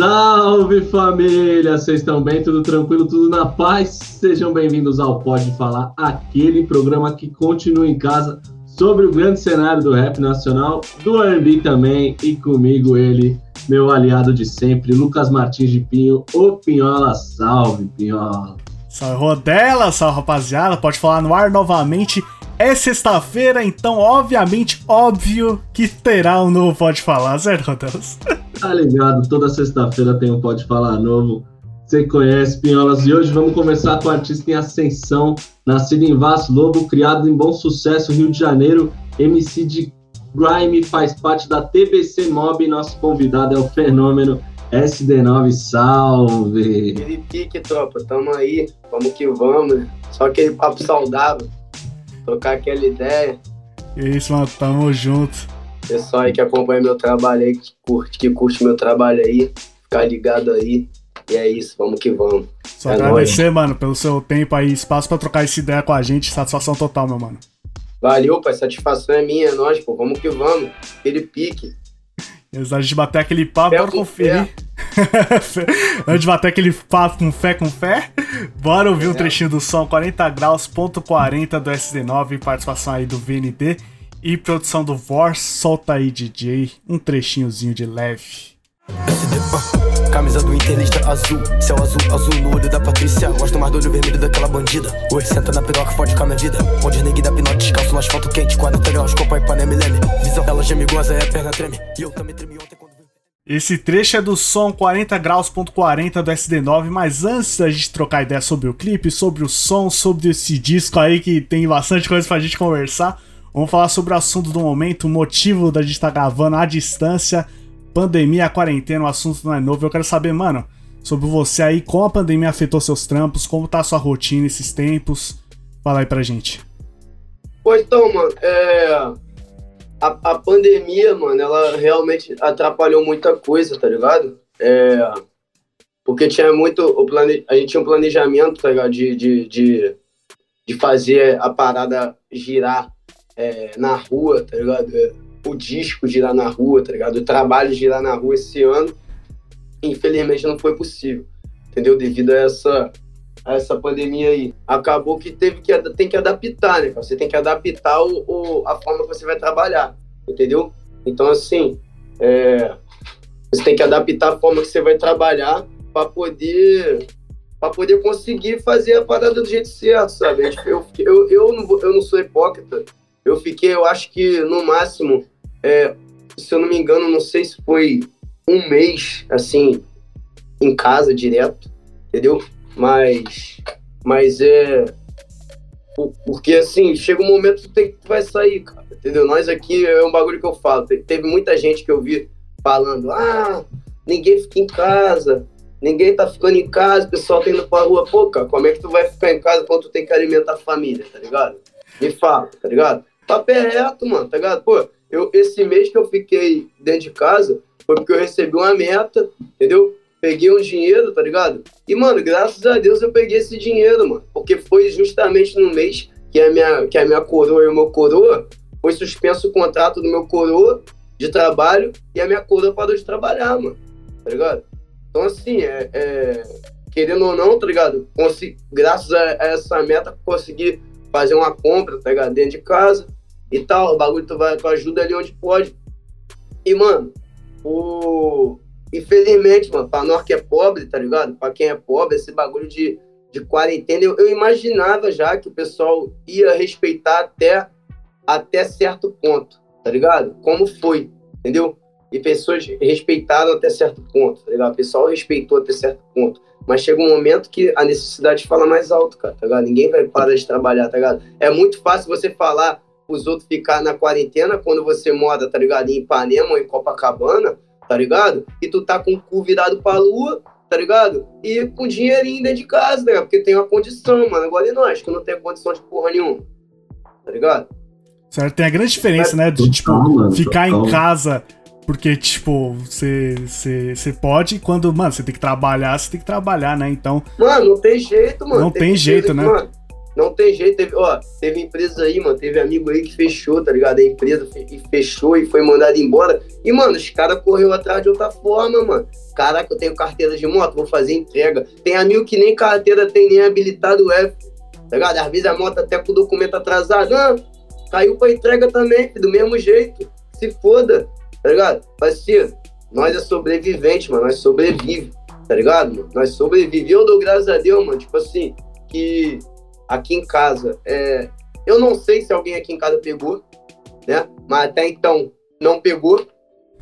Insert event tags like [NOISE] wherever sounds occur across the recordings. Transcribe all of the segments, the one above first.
Salve família! Vocês estão bem? Tudo tranquilo? Tudo na paz? Sejam bem-vindos ao Pode Falar, aquele programa que continua em casa sobre o grande cenário do rap nacional, do R&B também, e comigo ele, meu aliado de sempre, Lucas Martins de Pinho, o Pinhola. Salve, Pinhola! Salve, Rodela! Salve, rapaziada! Pode falar no ar novamente. É sexta-feira, então, obviamente, óbvio que terá um novo Pode Falar, certo, Rodelas? [LAUGHS] Tá ligado? Toda sexta-feira tem um Pode Falar novo. Você conhece, Pinholas. E hoje vamos começar com o artista em ascensão, nascido em Vasco Lobo, criado em Bom Sucesso, Rio de Janeiro, MC de Grime, faz parte da TBC Mob. Nosso convidado é o fenômeno SD9. Salve! Aquele pique, tropa. Tamo aí. Vamos que vamos. Só aquele papo saudável. Trocar aquela ideia. É isso, mano. Tamo junto. Pessoal aí que acompanha meu trabalho aí, que curte, que curte meu trabalho aí, ficar ligado aí. E é isso, vamos que vamos. Só é agradecer, nóis. mano, pelo seu tempo aí, espaço pra trocar essa ideia com a gente. Satisfação total, meu mano. Valeu, pai. Satisfação é minha, é nóis, pô. Vamos que vamos. Aquele pique. Antes da gente bater aquele papo, bora conferir. [LAUGHS] Antes de bater aquele papo com fé com fé, bora ouvir é. um trechinho do som 40 graus, ponto 40 do SD9, participação aí do VND. E produção do Vor, solta aí DJ, um trechinhozinho de leve. Camisa do Interlista azul, céu azul, azul no olho da Patrícia. Gosto mais do olho vermelho daquela bandida. Oi, senta na piroca, fode com a minha vida. Onde negue da pinote, descalço no asfalto quente. 40 graus, copa e paneme leme. Visão, ela geme goza, é a perna treme. E eu também tremi ontem quando. Esse trecho é do som 40 graus.40 do SD9, mas antes da gente trocar ideia sobre o clipe, sobre o som, sobre esse disco aí que tem bastante coisa pra gente conversar, Vamos falar sobre o assunto do momento, o motivo da gente estar tá gravando à distância, pandemia, quarentena, o assunto não é novo. Eu quero saber, mano, sobre você aí, como a pandemia afetou seus trampos, como tá a sua rotina esses tempos. Fala aí pra gente. Pois então, mano, é... a, a pandemia, mano, ela realmente atrapalhou muita coisa, tá ligado? É... Porque tinha muito. O plane... A gente tinha um planejamento, tá ligado? De, de, de, de fazer a parada girar é, na rua, tá ligado? O disco girar na rua, tá ligado? O trabalho girar na rua esse ano, infelizmente não foi possível, entendeu? Devido a essa, a essa pandemia aí. Acabou que teve que tem que adaptar, né? Você tem que adaptar o, o a forma que você vai trabalhar, entendeu? Então, assim, é, você tem que adaptar a forma que você vai trabalhar para poder para poder conseguir fazer a parada do jeito certo, sabe? Eu, eu, eu, não, eu não sou hipócrita, eu fiquei, eu acho que no máximo, é, se eu não me engano, não sei se foi um mês, assim, em casa direto, entendeu? Mas, mas é. Porque assim, chega um momento que tu, tem, tu vai sair, cara, entendeu? Nós aqui é um bagulho que eu falo. Teve muita gente que eu vi falando: ah, ninguém fica em casa, ninguém tá ficando em casa, o pessoal tá indo pra rua. Pô, cara, como é que tu vai ficar em casa quando tu tem que alimentar a família, tá ligado? Me fala, tá ligado? Papo é reto, mano, tá ligado? Pô, eu, esse mês que eu fiquei dentro de casa foi porque eu recebi uma meta, entendeu? Peguei um dinheiro, tá ligado? E, mano, graças a Deus eu peguei esse dinheiro, mano. Porque foi justamente no mês que a minha, que a minha coroa e o meu coroa foi suspenso o contrato do meu coroa de trabalho e a minha coroa parou de trabalhar, mano. Tá ligado? Então, assim, é, é querendo ou não, tá ligado? Consegui, graças a, a essa meta, consegui fazer uma compra, tá ligado? Dentro de casa e tal. O bagulho tu, vai, tu ajuda ali onde pode. E, mano, o. Infelizmente, mano, pra nós que é pobre, tá ligado? Pra quem é pobre, esse bagulho de, de quarentena, eu, eu imaginava já que o pessoal ia respeitar até, até certo ponto, tá ligado? Como foi, entendeu? E pessoas respeitaram até certo ponto, tá ligado? O pessoal respeitou até certo ponto. Mas chega um momento que a necessidade fala mais alto, cara, tá ligado? Ninguém vai parar de trabalhar, tá ligado? É muito fácil você falar, os outros ficar na quarentena quando você mora, tá ligado? Em Ipanema ou em Copacabana, tá ligado? E tu tá com o cu virado pra lua, tá ligado? E com dinheirinho dentro de casa, ligado? Porque tem uma condição, mano. Agora e nós, que não tem condição de porra nenhuma, tá ligado? Certo, tem a grande diferença, né? De, tipo, mano, ficar em casa porque, tipo, você você pode e quando, mano, você tem que trabalhar, você tem que trabalhar, né? Então, Mano, não tem jeito, mano. Não Teve tem jeito, empresa né? Mano, não tem jeito. Teve, ó, teve empresa aí, mano. Teve amigo aí que fechou, tá ligado? A empresa fe- fechou e foi mandado embora. E, mano, os caras correu atrás de outra forma, mano. Caraca, eu tenho carteira de moto, vou fazer entrega. Tem amigo que nem carteira tem, nem habilitado é, tá ligado? Às vezes a moto até com o documento atrasado. Ah, caiu pra entrega também, do mesmo jeito. Se foda, tá ligado? Parceiro, nós é sobrevivente, mano. Nós sobrevive, tá ligado, mano? Nós sobrevivemos. Eu dou graças a Deus, mano. Tipo assim, que aqui em casa, é... eu não sei se alguém aqui em casa pegou, né? Mas até então não pegou,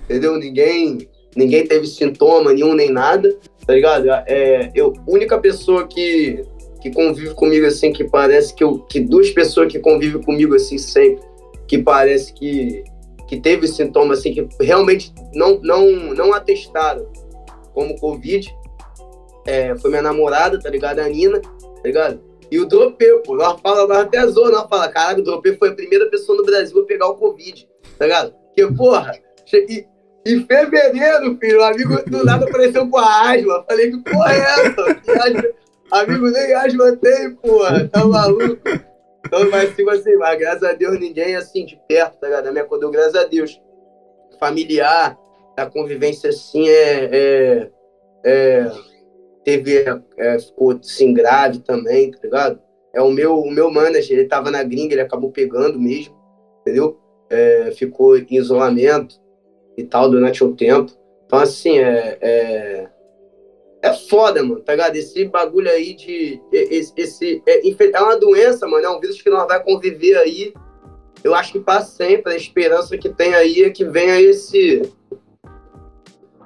entendeu? Ninguém, ninguém teve sintoma nenhum nem nada, tá ligado? É, eu, única pessoa que, que convive comigo assim, que parece que eu, que duas pessoas que convivem comigo assim sempre, que parece que que teve sintoma assim que realmente não não não atestaram como covid, é, foi minha namorada, tá ligado? A Nina, tá ligado? E o Dropê, pô, nós fala, nós até zoa, nós fala, caraca, o Dropê foi a primeira pessoa no Brasil a pegar o Covid, tá ligado? Porque, porra, e- em fevereiro, filho, o amigo do nada apareceu com a asma. Falei, que porra é essa? Amigo nem asma tem, porra, tá maluco? Então, mas tipo assim, mas graças a Deus ninguém assim de perto, tá ligado? A minha acordou, graças a Deus. Familiar, a convivência assim é. é, é teve, é, ficou assim grave também, tá ligado? É o meu, o meu manager, ele tava na gringa, ele acabou pegando mesmo, entendeu? É, ficou em isolamento e tal durante o tempo. Então, assim, é, é, é foda, mano, tá ligado? Esse bagulho aí de. Esse, esse, é, é uma doença, mano, é um vírus que nós vai conviver aí. Eu acho que para sempre. A esperança que tem aí é que venha esse.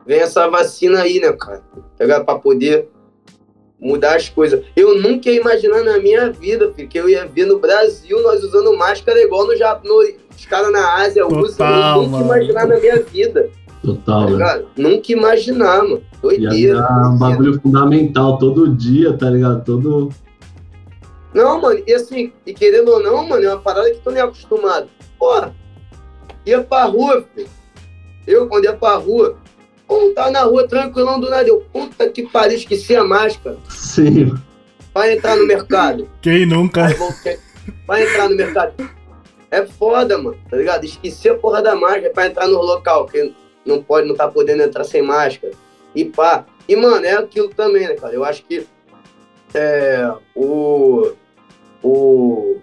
Venha essa vacina aí, né, cara? Tá? Pra poder mudar as coisas. Eu nunca ia imaginar na minha vida, filho, que eu ia ver no Brasil nós usando máscara igual no Japão. Os caras na Ásia usam. Total, Eu nunca ia imaginar na minha vida. Tá Total, velho. ligado? Nunca ia imaginar, mano. Doideira. é um bagulho fundamental todo dia, tá ligado? Todo. Não, mano, e assim, e querendo ou não, mano, é uma parada que tô nem acostumado. Porra, ia pra rua, filho. Eu, quando ia pra rua, pô, tava na rua tranquilão do nada. Eu, puta que pariu, esqueci a máscara Sim, pra entrar no mercado. quem nunca? Aí pra entrar no mercado. É foda, mano, tá ligado? Esqueci a porra da máscara pra entrar no local, que não pode, não tá podendo entrar sem máscara. E pá. E, mano, é aquilo também, né, cara? Eu acho que é, o, o,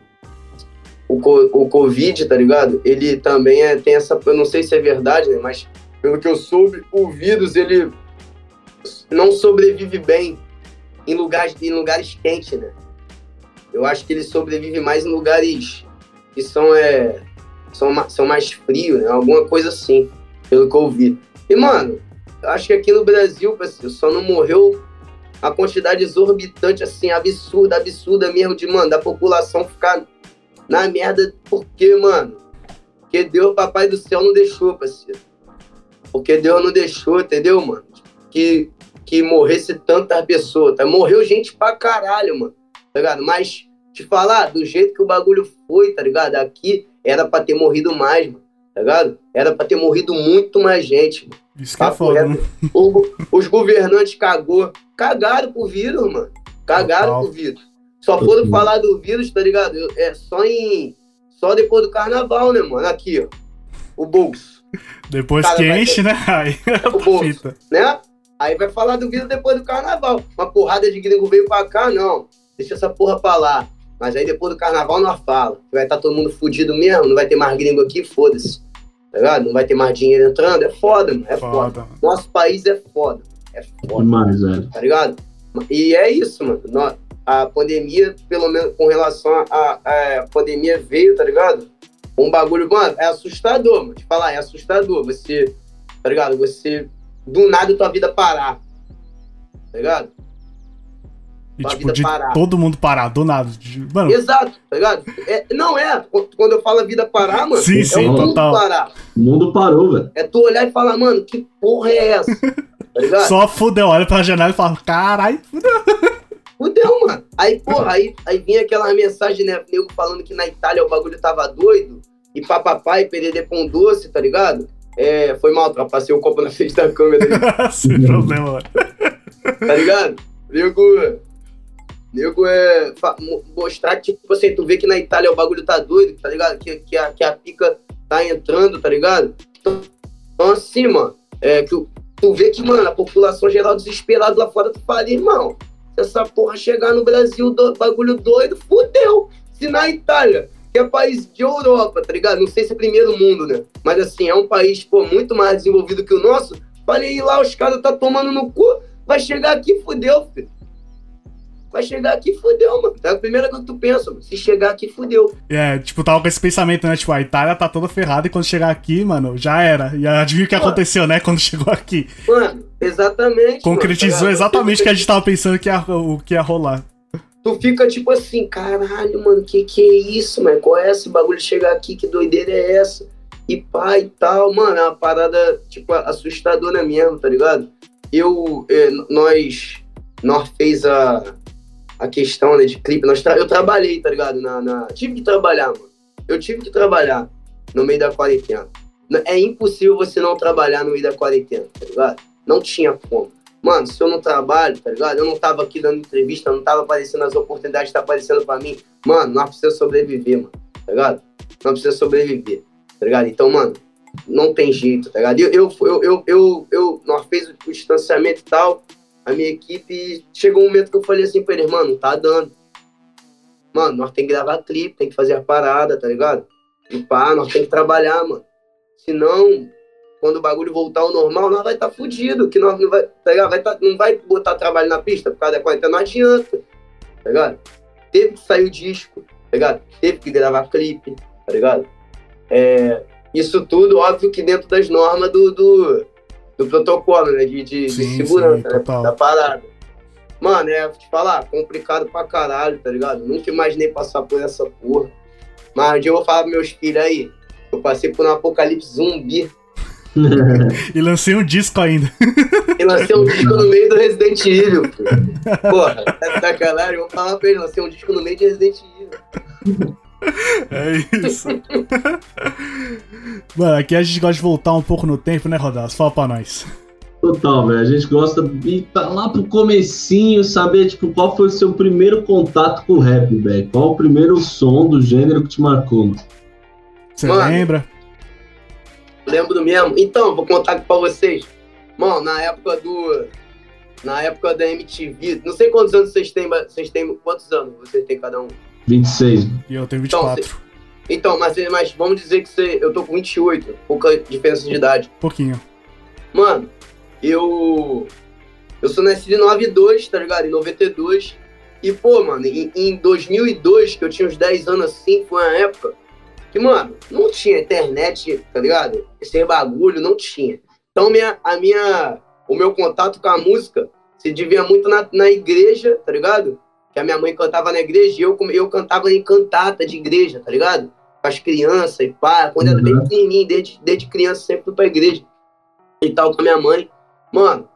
o, o Covid, tá ligado? Ele também é, tem essa. Eu não sei se é verdade, né? Mas pelo que eu soube, o vírus, ele não sobrevive bem em lugares, em lugares quentes, né? Eu acho que ele sobrevive mais em lugares que são, é, são, são mais frios, né? Alguma coisa assim, pelo que eu vi. E, mano, eu acho que aqui no Brasil, parceiro, só não morreu a quantidade exorbitante, assim, absurda, absurda mesmo, de, mano, da população ficar na merda. Porque, mano, porque Deus, papai do céu, não deixou, parceiro. Porque Deus não deixou, entendeu, mano? Que, que morresse tantas pessoas, tá? Morreu gente pra caralho, mano, tá ligado? Mas, te falar, do jeito que o bagulho foi, tá ligado? Aqui era pra ter morrido mais, mano, tá ligado? Era pra ter morrido muito mais gente, mano. Isso que é foda, né? O os governantes cagou. Cagaram pro vírus, mano. Cagaram Total. pro vírus. Só foram Total. falar do vírus, tá ligado? É só em. Só depois do carnaval, né, mano? Aqui, ó. O bolso, Depois Cara, que enche, né? [LAUGHS] Aí é o bolso, né? Aí vai falar do vírus depois do carnaval. Uma porrada de gringo veio pra cá, não. Deixa essa porra pra lá. Mas aí depois do carnaval nós fala. Vai estar todo mundo fudido mesmo, não vai ter mais gringo aqui, foda-se. Tá ligado? Não vai ter mais dinheiro entrando. É foda, mano. É foda. Foda, mano. Nosso país é foda. É foda. demais, velho. tá ligado? E é isso, mano. A pandemia, pelo menos com relação à pandemia, veio, tá ligado? Um bagulho, mano, é assustador, mano. Te falar, é assustador. Você, tá ligado? Você, do nada, tua vida parar. Tá ligado? E tipo, vida de parar. todo mundo parar, do nada. De- Mano, Exato, tá ligado? É, não é. Quando eu falo a vida parar, mano, Sim, é sim, o mundo total. parar. O mundo parou, velho. É tu olhar e falar, mano, que porra é essa? [LAUGHS] Tá ligado? só fudeu, olha pra janela e fala, carai, Fudeu, mano. Aí, porra, aí, aí vinha aquela mensagem, né? Nego falando que na Itália o bagulho tava doido. E papapá e perder com doce, tá ligado? É, foi mal. Passei o copo na frente da câmera [LAUGHS] sem problema, mano. tá ligado? Nego. Nego é. mostrar que, tipo assim, tu vê que na Itália o bagulho tá doido, tá ligado? Que, que, a, que a pica tá entrando, tá ligado? Então, então, assim, mano, é, que, tu vê que, mano, a população geral desesperada lá fora, tu fala, irmão, se essa porra chegar no Brasil, do, bagulho doido, fudeu. Se na Itália, é país de Europa, tá ligado? Não sei se é primeiro mundo, né? Mas assim, é um país, pô, muito mais desenvolvido que o nosso. Falei, lá os caras tá tomando no cu, vai chegar aqui, fudeu, filho. Vai chegar aqui, fudeu, mano. É a primeira coisa que tu pensa, mano. Se chegar aqui, fudeu. É, tipo, tava com esse pensamento, né? Tipo, a Itália tá toda ferrada e quando chegar aqui, mano, já era. E adivinha o que Pô. aconteceu, né? Quando [LAUGHS] chegou aqui. Mano, exatamente. Concretizou mano, tá exatamente o que a gente tava pensando que ia, o que ia rolar. Tu fica tipo assim, caralho, mano, que que é isso, mano? Qual é esse bagulho chegar aqui? Que doideira é essa? E pá e tal, mano, é uma parada, tipo, assustadora mesmo, tá ligado? Eu, eh, nós, nós fez a, a questão, né, de clipe, nós tra- eu trabalhei, tá ligado? Na, na- tive que trabalhar, mano. Eu tive que trabalhar no meio da quarentena. É impossível você não trabalhar no meio da quarentena, tá ligado? Não tinha como. Mano, se eu não trabalho, tá ligado? Eu não tava aqui dando entrevista, não tava aparecendo as oportunidades que tá aparecendo pra mim. Mano, nós precisamos sobreviver, mano, tá ligado? Nós precisamos sobreviver, tá ligado? Então, mano, não tem jeito, tá ligado? Eu, eu, eu, eu, eu, eu- nós fez o distanciamento e tal, a minha equipe, chegou um momento que eu falei assim pra eles, mano, tá dando. Mano, nós tem que gravar clipe, tem que fazer a parada, tá ligado? E pá, nós tem que trabalhar, mano. Senão, quando o bagulho voltar ao normal, nós vai estar tá fudido, que nós não vai, tá ligado? Vai tá, não vai botar trabalho na pista por causa da quarentena, não adianta, tá ligado? Teve que sair o disco, tá ligado? Teve que gravar clipe, tá ligado? É, isso tudo, óbvio que dentro das normas do, do, do protocolo, né? De, de, de Sim, segurança, sim, né? Da parada. Mano, é, vou te falar, complicado pra caralho, tá ligado? Nunca imaginei passar por essa porra. Mas um dia eu vou falar pros meus filhos aí, eu passei por um apocalipse zumbi [LAUGHS] E lancei um disco ainda. e lancei um disco no meio do Resident Evil. [LAUGHS] Porra, tá sacanagem? Eu vou falar pra ele, lancei um disco no meio de Resident Evil. É isso. Mano, aqui a gente gosta de voltar um pouco no tempo, né, Rodas? Fala pra nós. Total, velho. A gente gosta de ir pra lá pro comecinho, saber, tipo, qual foi o seu primeiro contato com o rap, velho. Qual o primeiro som do gênero que te marcou? mano? Você Mano. lembra? Lembro mesmo. Então, vou contar aqui pra vocês. Mano, na época do. Na época da MTV, não sei quantos anos vocês têm, mas vocês têm. Quantos anos vocês têm cada um? 26. E eu tenho Então, 24. Então, mas, mas vamos dizer que você, eu tô com 28, pouca diferença de idade. pouquinho. Mano, eu. Eu sou nascido em 92, tá ligado? Em 92. E, pô, mano, em, em 2002, que eu tinha uns 10 anos assim, foi uma época que, mano, não tinha internet, tá ligado? Esse bagulho, não tinha. Então, minha, a minha, o meu contato com a música se devia muito na, na igreja, tá ligado? Que a minha mãe cantava na igreja e eu, eu cantava em cantata de igreja, tá ligado? Com as crianças e pá. Quando eu era bem Uhum. pequenininho, desde, desde criança, sempre fui pra igreja e tal com a minha mãe. Mano,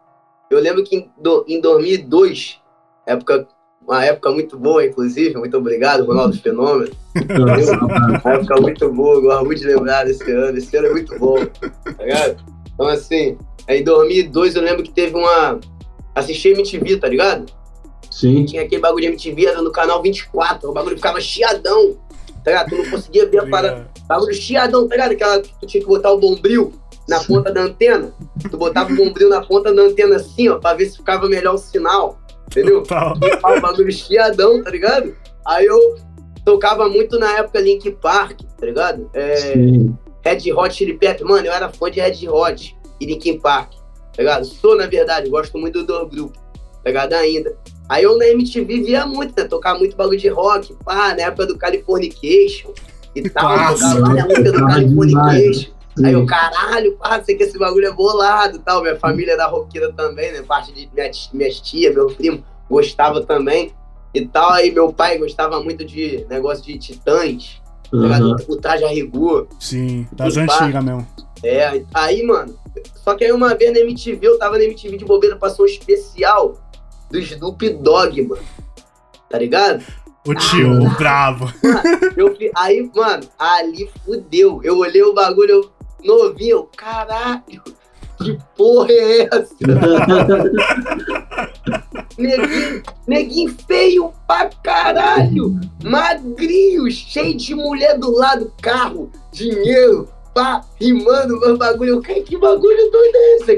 eu lembro que em, do, em 2002, época, uma época muito boa, inclusive, muito obrigado, Ronaldo Fenômeno. Uma época muito boa, gosto muito de lembrar desse ano, esse ano é muito bom, tá ligado? Então, assim, aí em 2002 eu lembro que teve uma. Assisti MTV, tá ligado? Sim. Tinha aquele bagulho de MTV, era no canal 24, o bagulho ficava chiadão, tá ligado? Tu não conseguia ver a parada. Bagulho chiadão, tá ligado? Aquela que tu tinha que botar o bombril na ponta da antena. Tu botava o bombril na ponta da antena assim, ó, pra ver se ficava melhor o sinal. Entendeu? O bagulho chiadão, tá ligado? Aí eu tocava muito na época Link Park, tá ligado? É, Sim. Red Hot Chili Peppers. Mano, eu era fã de Red Hot e Linkin Park, tá ligado? Sou, na verdade, gosto muito do dois grupos, tá ligado? Ainda. Aí eu na MTV via muito, né? Tocava muito bagulho de rock, pá, na época do Californication e tal. Clássico. Tocava músicas do Tocava Californication. Sim. Aí eu, caralho, pá, sei que esse bagulho é bolado e tal. Minha família era roqueira também, né? Parte de minha, minhas tia, meu primo, gostava também e tal. Aí meu pai gostava muito de negócio de titãs, tá? Uhum. o traje a rigor. Sim, das E pá. antigas mesmo. É, aí, mano, só que aí uma vez na MTV, eu tava na MTV de bobeira, passou um especial do Snoop Dogg, mano. Tá ligado? O tio, Ah. o bravo. Eu, fi- aí, mano, ali fudeu. Eu olhei o bagulho, eu novinho, caralho, que porra é essa? [LAUGHS] neguinho, neguinho feio pra caralho, magrinho, cheio de mulher do lado, carro, dinheiro, pá, rimando, meu bagulho. Eu, que bagulho doido é esse? Aí,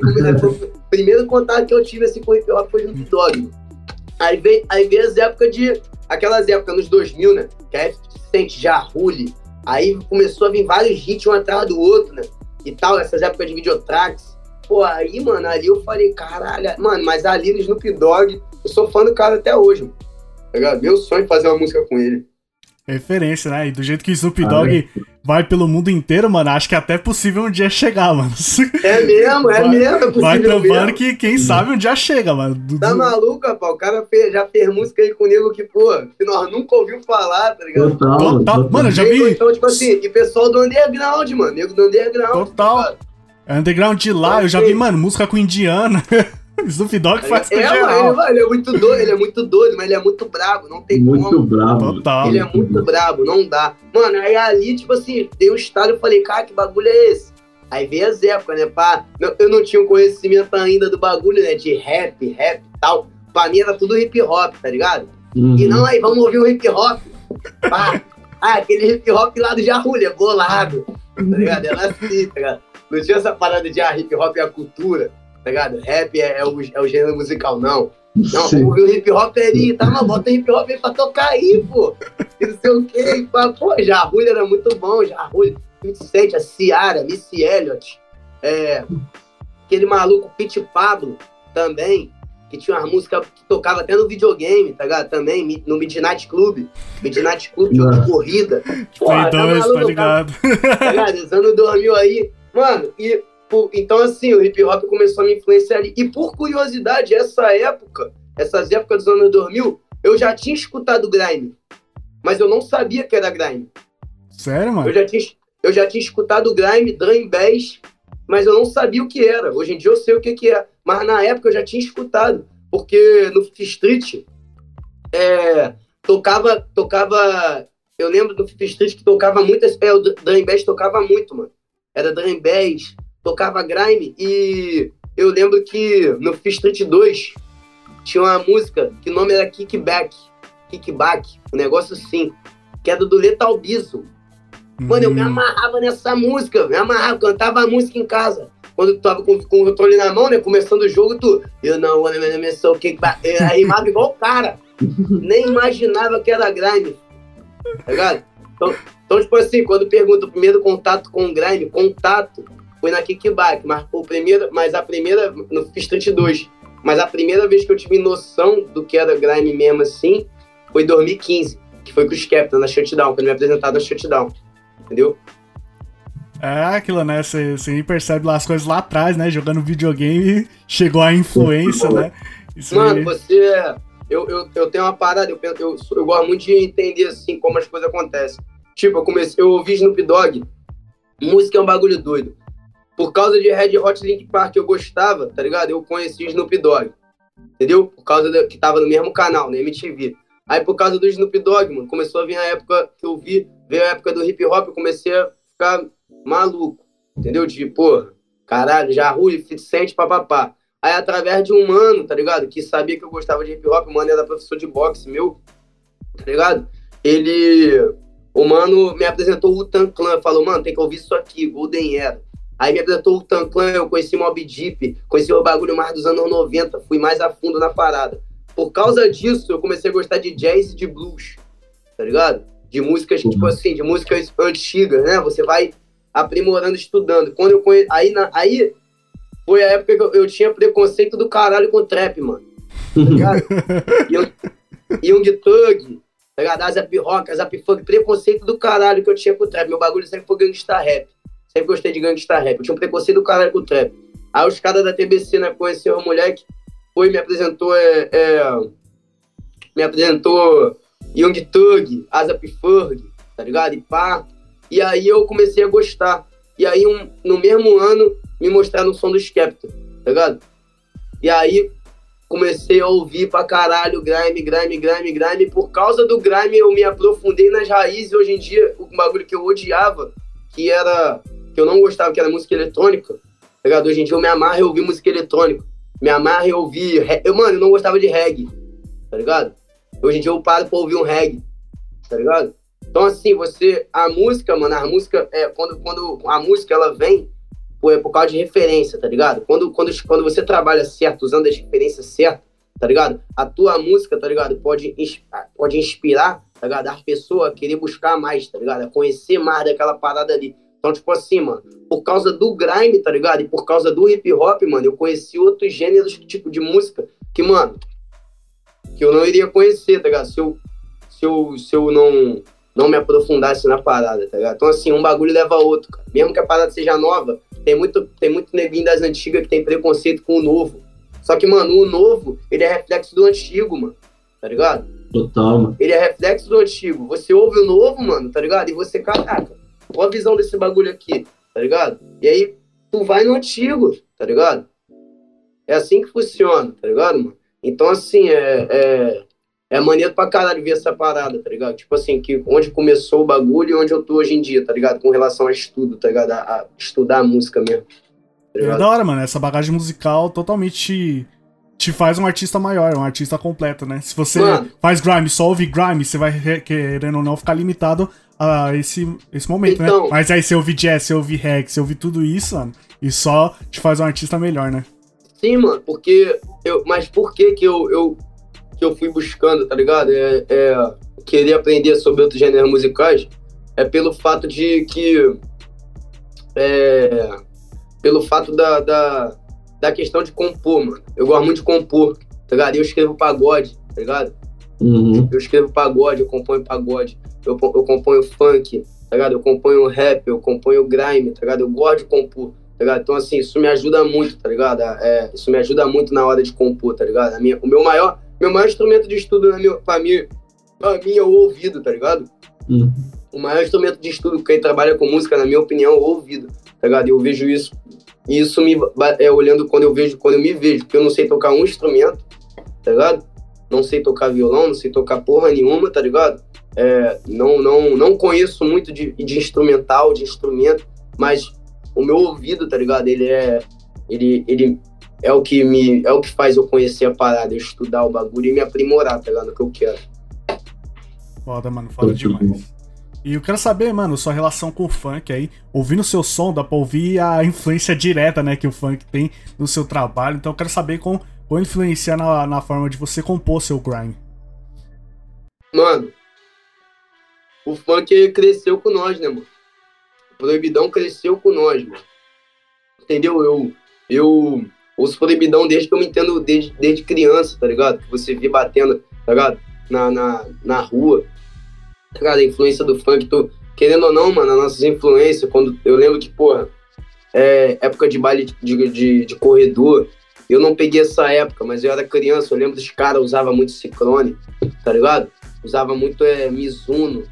primeiro contato que eu tive assim, com o hip hop foi no Dog. Aí veio, aí veio as épocas de. Aquelas épocas nos 2000, né? Que a F-Cent, Jarrule. Aí começou a vir vários hits um atrás do outro, né? E tal, essas épocas de videotracks. Pô, aí, mano, ali eu falei, caralho, mano, mas ali no Snoop Dogg, eu sou fã do cara até hoje, mano. Tá ligado? Meu sonho é fazer uma música com ele. Referência, né? E do jeito que o Snoop Dogg vai pelo mundo inteiro, mano, acho que é até possível um dia chegar, mano. É mesmo, é Vai- mesmo, é possível Vai trampando que quem sabe um dia chega, mano. Do- Tá do- maluco, rapaz? O cara fez- já fez música aí comigo que, pô, que nós nunca ouvimos falar, tá ligado? Total, Total. total. Mano, eu já vi Então, tipo assim, e pessoal do underground, mano. Nego do underground. Total. cara. underground de lá, eu já vi, mano, música com indiana. [LAUGHS] [LAUGHS] Snoop Dogg faz com É, mano, geral. ele, mano, ele é muito doido, ele é muito doido, mas ele é muito brabo, não tem Muito como. bravo. Total. Ele é muito brabo, não dá. Mano, aí ali, tipo assim, dei um estalo eu falei, cara, que bagulho é esse? Aí veio as épocas, né, pá? Eu- Eu não tinha um conhecimento ainda do bagulho, né, de rap, rap e tal. Pra mim era tudo hip hop, tá ligado? Uhum. E não, aí vamos ouvir o hip hop. Pá. Ah, aquele hip hop lá do Jarulha, bolado. Tá ligado? Era assim, tá ligado? Não tinha essa parada de ah, hip hop é a cultura, tá ligado? Rap é, é o, é o gênero musical, não. Não, Sim. o hip hop ali, tá, mas bota hip hop aí pra tocar aí, pô. E não sei o quê. Pô, Jarulha era muito bom, Jarulha. 27, a Ciara, Missy Elliott. É, aquele maluco Pete Pablo também, que tinha uma música que tocava até no videogame, tá ligado? Também, no Midnight Club. Midnight Club tinha uma corrida. Play 2, tá maluco, cara? ligado? tá ligado? Os anos 2000 aí. Mano, e então assim, o hip hop começou a me influenciar ali. E por curiosidade, essa época, essas épocas dos anos 2000, eu já tinha escutado grime. Mas eu não sabia que era grime. Sério, Eu mano? já tinha, eu já tinha escutado grime, drum bass, mas eu não sabia o que era. Hoje em dia eu sei o que, que é. Mas na época eu já tinha escutado. Porque no Fifth Street é, tocava, tocava. Eu lembro do Fifth Street que tocava muito. É, o drum bass tocava muito, mano. Era drum bass, tocava grime. E eu lembro que no Fifth Street 2 tinha uma música que o nome era Kickback. Kickback, um negócio assim. Que era do Lethal Biso. Mano, eu me Hum, amarrava nessa música, me amarrava, cantava a música em casa. Quando tu tava com, com o controle na mão, né? Começando o jogo, tu. Eu não, eu não, eu não sou o. Aí rimava igual o cara. [LAUGHS] Nem imaginava que era grime. Tá ligado? Então, então, tipo assim, quando pergunta o primeiro contato com o grime, contato foi na Kickback, mas o primeiro, mas a primeira, no Street 2, mas a primeira vez que eu tive noção do que era grime mesmo assim, foi em 2015, que foi com os Captain na Shutdown, quando me apresentaram na Shutdown. Entendeu? É aquilo, né? Você percebe lá as coisas lá atrás, né? Jogando videogame, chegou a influência, né? Isso Mano, aí. você. Eu, eu, eu tenho uma parada, eu, eu, eu gosto muito de entender assim como as coisas acontecem. Tipo, eu comecei, eu ouvi Snoop Dogg, música é um bagulho doido. Por causa de Red Hot Link Park eu gostava, tá ligado? Eu conheci Snoop Dogg. Entendeu? Por causa que tava no mesmo canal, na MTV. Aí por causa do Snoop Dogg, mano, começou a vir a época que eu vi, veio a época do hip hop, eu comecei a ficar maluco. Entendeu? De, pô, caralho, já Rui, 50 papapá. Aí, através de um mano, tá ligado? Que sabia que eu gostava de hip hop, o mano era professor de boxe meu, tá ligado? Ele. O mano me apresentou o Tan Clan, falou, mano, tem que ouvir isso aqui, Golden Era. Aí me apresentou o Tan Clan, eu conheci Mob Deep, conheci o bagulho mais dos anos 90, fui mais a fundo na parada. Por causa disso, eu comecei a gostar de jazz e de blues, tá ligado? De músicas, Uhum. tipo assim, de músicas antigas, né? Você vai aprimorando, estudando. Quando eu conhe... aí, na... aí foi a época que eu, eu tinha preconceito do caralho com trap, mano. Tá ligado? [LAUGHS] Young, Young Thug, tá ligado? Azap Rock, Azap Funk, preconceito do caralho que eu tinha com o trap. Meu bagulho sempre foi gangsta rap. Sempre gostei de gangsta rap. Eu tinha um preconceito do caralho com o trap. Aí os caras da TBC, né, conheceram o moleque, foi me apresentou é, é, me apresentou Young Thug, Azap Ferg, tá ligado? E pá. E aí eu comecei a gostar. E aí, um, no mesmo ano, me mostraram o som do Skepta, tá ligado? E aí comecei a ouvir pra caralho grime, grime, grime, grime. Por causa do grime, eu me aprofundei nas raízes. Hoje em dia, o bagulho que eu odiava, que era. Que eu não gostava, que era música eletrônica, tá ligado? Hoje em dia eu me amarro e ouvir música eletrônica. Me amarro e ouvir. Eu, mano, eu não gostava de reggae, tá ligado? Hoje em dia eu paro pra ouvir um reggae, tá ligado? Então, assim, você. A música, mano, a música. É, quando, quando a música ela vem pô, é por causa de referência, tá ligado? Quando, quando, quando você trabalha certo, usando as referências certas, tá ligado? A tua música, tá ligado? Pode, pode inspirar, tá ligado? A pessoa a querer buscar mais, tá ligado? A conhecer mais daquela parada ali. Então, tipo assim, mano, por causa do grime, tá ligado? E por causa do hip hop, mano, eu conheci outros gêneros, tipo, de música que, mano, que eu não iria conhecer, tá ligado? Se eu, se eu, se eu não, não me aprofundasse na parada, tá ligado? Então, assim, um bagulho leva a outro, cara. Mesmo que a parada seja nova, tem muito, tem muito neguinho das antigas que tem preconceito com o novo. Só que, mano, o novo, ele é reflexo do antigo, mano. Tá ligado? Total, mano. Ele é reflexo do antigo. Você ouve o novo, mano, tá ligado? E você, caraca, qual a visão desse bagulho aqui, tá ligado? E aí, tu vai no antigo, tá ligado? É assim que funciona, tá ligado, mano? Então, assim, é, é, é maneiro pra caralho ver essa parada, tá ligado? Tipo assim, que onde começou o bagulho e onde eu tô hoje em dia, tá ligado? Com relação a estudo, tá ligado? A, a estudar a música mesmo. Tá é da hora, mano. Essa bagagem musical totalmente te faz um artista maior, um artista completo, né? Se você mano, faz grime, só ouve grime, você vai, querendo ou não, ficar limitado a esse, esse momento, né? então, né? Mas aí você ouve jazz, você ouve reggae, você ouve tudo isso, mano, e só te faz um artista melhor, né? Sim, mano, porque eu, mas por que que eu, eu que eu fui buscando, tá ligado? É, é, querer aprender sobre outros gêneros musicais é pelo fato de que. É, pelo fato da, da, da questão de compor, mano. Eu gosto muito de compor, tá ligado? Eu escrevo pagode, tá ligado? Uhum. Eu escrevo pagode, eu componho pagode, eu, eu componho funk, tá ligado? Eu componho rap, eu componho grime, tá ligado? Eu gosto de compor, tá ligado? Então, assim, isso me ajuda muito, tá ligado? É, isso me ajuda muito na hora de compor, tá ligado? A minha, o meu maior, meu maior instrumento de estudo na minha, pra, mim, pra mim é o ouvido, tá ligado? Uhum. O maior instrumento de estudo que quem trabalha com música, na minha opinião, é o ouvido, tá ligado? Eu vejo isso, e isso me é olhando quando eu vejo, quando eu me vejo, porque eu não sei tocar um instrumento, tá ligado? Não sei tocar violão, não sei tocar porra nenhuma, tá ligado? É, não, não, não conheço muito de, de instrumental, de instrumento, mas o meu ouvido, tá ligado? Ele é. Ele, ele é o que me é o que faz eu conhecer a parada, eu estudar o bagulho e me aprimorar, tá ligado? No que eu quero. Foda, mano, foda demais. E eu quero saber, mano, sua relação com o funk aí. Ouvindo o seu som, dá pra ouvir a influência direta, né, que o funk tem no seu trabalho. Então eu quero saber como, como influenciar na, na forma de você compor seu grime. Mano, o funk cresceu com nós, né, mano? O Proibidão cresceu com nós, mano. Entendeu? Eu, eu ouço proibidão desde que eu me entendo, desde, desde criança, tá ligado? Você vê batendo, tá ligado? Na, na, na rua, tá ligado? A influência do funk, tô, querendo ou não, mano, as nossas influências, quando eu lembro que, porra, é, época de baile de, de, de, corredor, eu não peguei essa época, mas eu era criança, eu lembro dos caras usavam muito Ciclone, tá ligado? Usava muito é, Mizuno,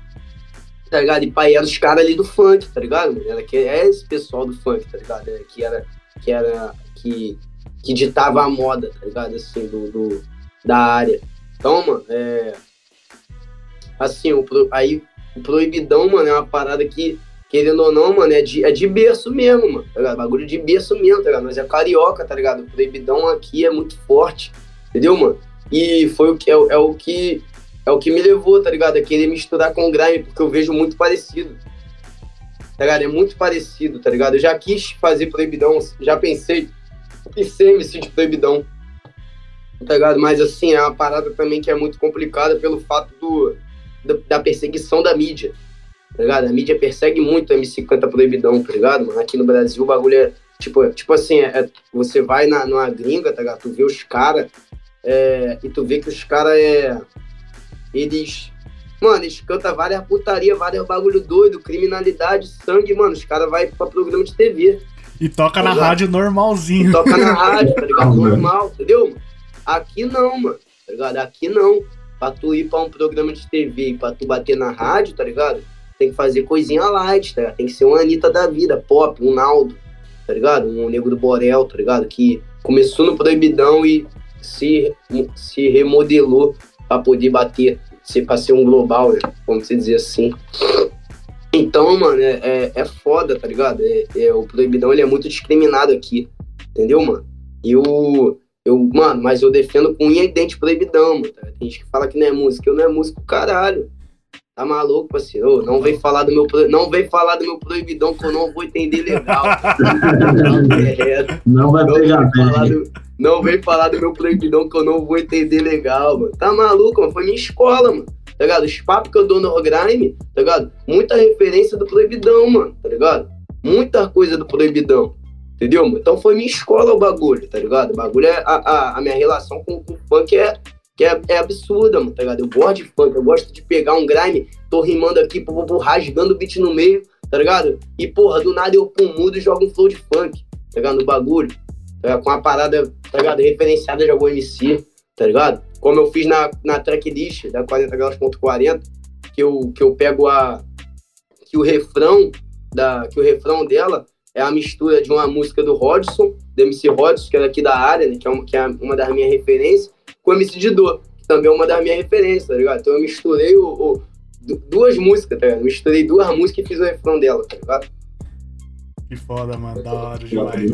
tá ligado? E pai, eram os caras ali do funk, tá ligado? Era que, é esse pessoal do funk, tá ligado? É, que era, que era, que que ditava a moda, tá ligado? Assim, do, do da área. Então, mano, é. Assim, o, aí o proibidão, mano, é uma parada que, querendo ou não, mano, é de, é de berço mesmo, mano. Tá ligado? Bagulho de berço mesmo, tá ligado? Mas é carioca, tá ligado? O proibidão aqui é muito forte, entendeu, mano? E foi o que é, é o que é o que me levou, tá ligado? A querer misturar com o grime, porque eu vejo muito parecido. Tá ligado? É muito parecido, tá ligado? Eu já quis fazer proibidão, já pensei ser MC de proibidão. Tá ligado? Mas assim, é uma parada também que é muito complicada pelo fato do, da, perseguição da mídia. Tá ligado? A mídia persegue muito o MC canta proibidão, tá ligado? Mano, aqui no Brasil o bagulho é. Tipo, tipo assim, é, é você vai na, numa gringa, tá ligado? Tu vê os caras é, e tu vê que os caras é. Eles. Mano, eles cantam várias putaria, várias bagulho doido, criminalidade, sangue, mano. Os caras vão pra programa de TV. E toca tá na rádio normalzinho. E toca na [LAUGHS] rádio, tá ligado? Normal, entendeu? Aqui não, mano. Tá ligado? Aqui não. pra tu ir pra um programa de TV e pra tu bater na rádio, tá ligado? Tem que fazer coisinha light, tá ligado? Tem que ser uma Anitta da vida, pop, um Naldo, tá ligado? Um Nego do Borel, tá ligado? Que começou no Proibidão e se, se remodelou pra poder bater, ser, pra ser um global, né? Vamos dizer assim. Então, mano, é, é, é foda, tá ligado? É, é, o Proibidão, ele é muito discriminado aqui, entendeu, mano? E o... Eu, mano, mas eu defendo com unha e dente proibidão, mano. Tá? Tem gente que fala que não é música. Eu não é músico, caralho. Tá maluco, parceiro? Não vem falar do meu não vem falar do meu proibidão que eu não vou entender legal. não vai não pegar do, Não vem falar do meu proibidão que eu não vou entender legal, mano. Tá maluco, mano? Foi minha escola, mano. Tá ligado? Os papos que eu dou no Grime, tá ligado? Muita referência do proibidão, mano. Tá ligado? Muita coisa do proibidão. Entendeu? Então foi minha escola o bagulho, tá ligado? O bagulho é. A, a, a minha relação com, com o funk é, que é, é absurda, mano, tá ligado? Eu gosto de funk, eu gosto de pegar um grime, tô rimando aqui, pô, pô, rasgando o beat no meio, tá ligado? E, porra, do nada eu pum mudo e jogo um flow de funk, tá ligado? No bagulho, tá ligado? Com uma parada, tá ligado? Referenciada de algum MC, tá ligado? Como eu fiz na, na tracklist da 40 graus.40, que eu, que eu pego a. que o refrão, da, que o refrão dela é a mistura de uma música do Rodson, do MC Rodson, que é daqui da área, né, que, é uma, que é uma das minhas referências, com o MC Didô, que também é uma das minhas referências, tá ligado? Então eu misturei o, o duas músicas, tá ligado? Misturei duas músicas e fiz o refrão dela, tá ligado? Que foda, mano, da hora demais.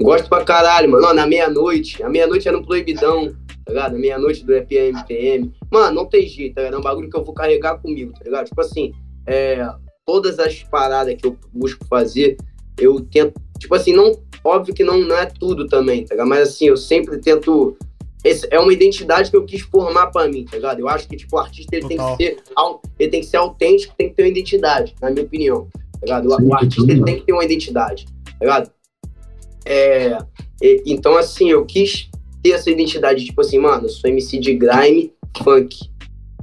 Gosto pra caralho, mano. Ó, na meia-noite, a meia-noite era no proibidão, tá ligado? meia-noite do EPM, Mano, não tem jeito, tá ligado? É um bagulho que eu vou carregar comigo, tá ligado? Tipo assim, é, todas as paradas que eu busco fazer, eu tento, tipo assim, não, óbvio que não, não é tudo também, tá ligado? Mas assim, eu sempre tento esse é uma identidade que eu quis formar para mim, tá ligado? Eu acho que tipo o artista ele tem que ser ele tem que ser autêntico, tem que ter uma identidade, na minha opinião, tá ligado? O, o artista ele tem que ter uma identidade, tá ligado? É, e, então assim, eu quis ter essa identidade, tipo assim, mano, eu sou MC de grime, funk,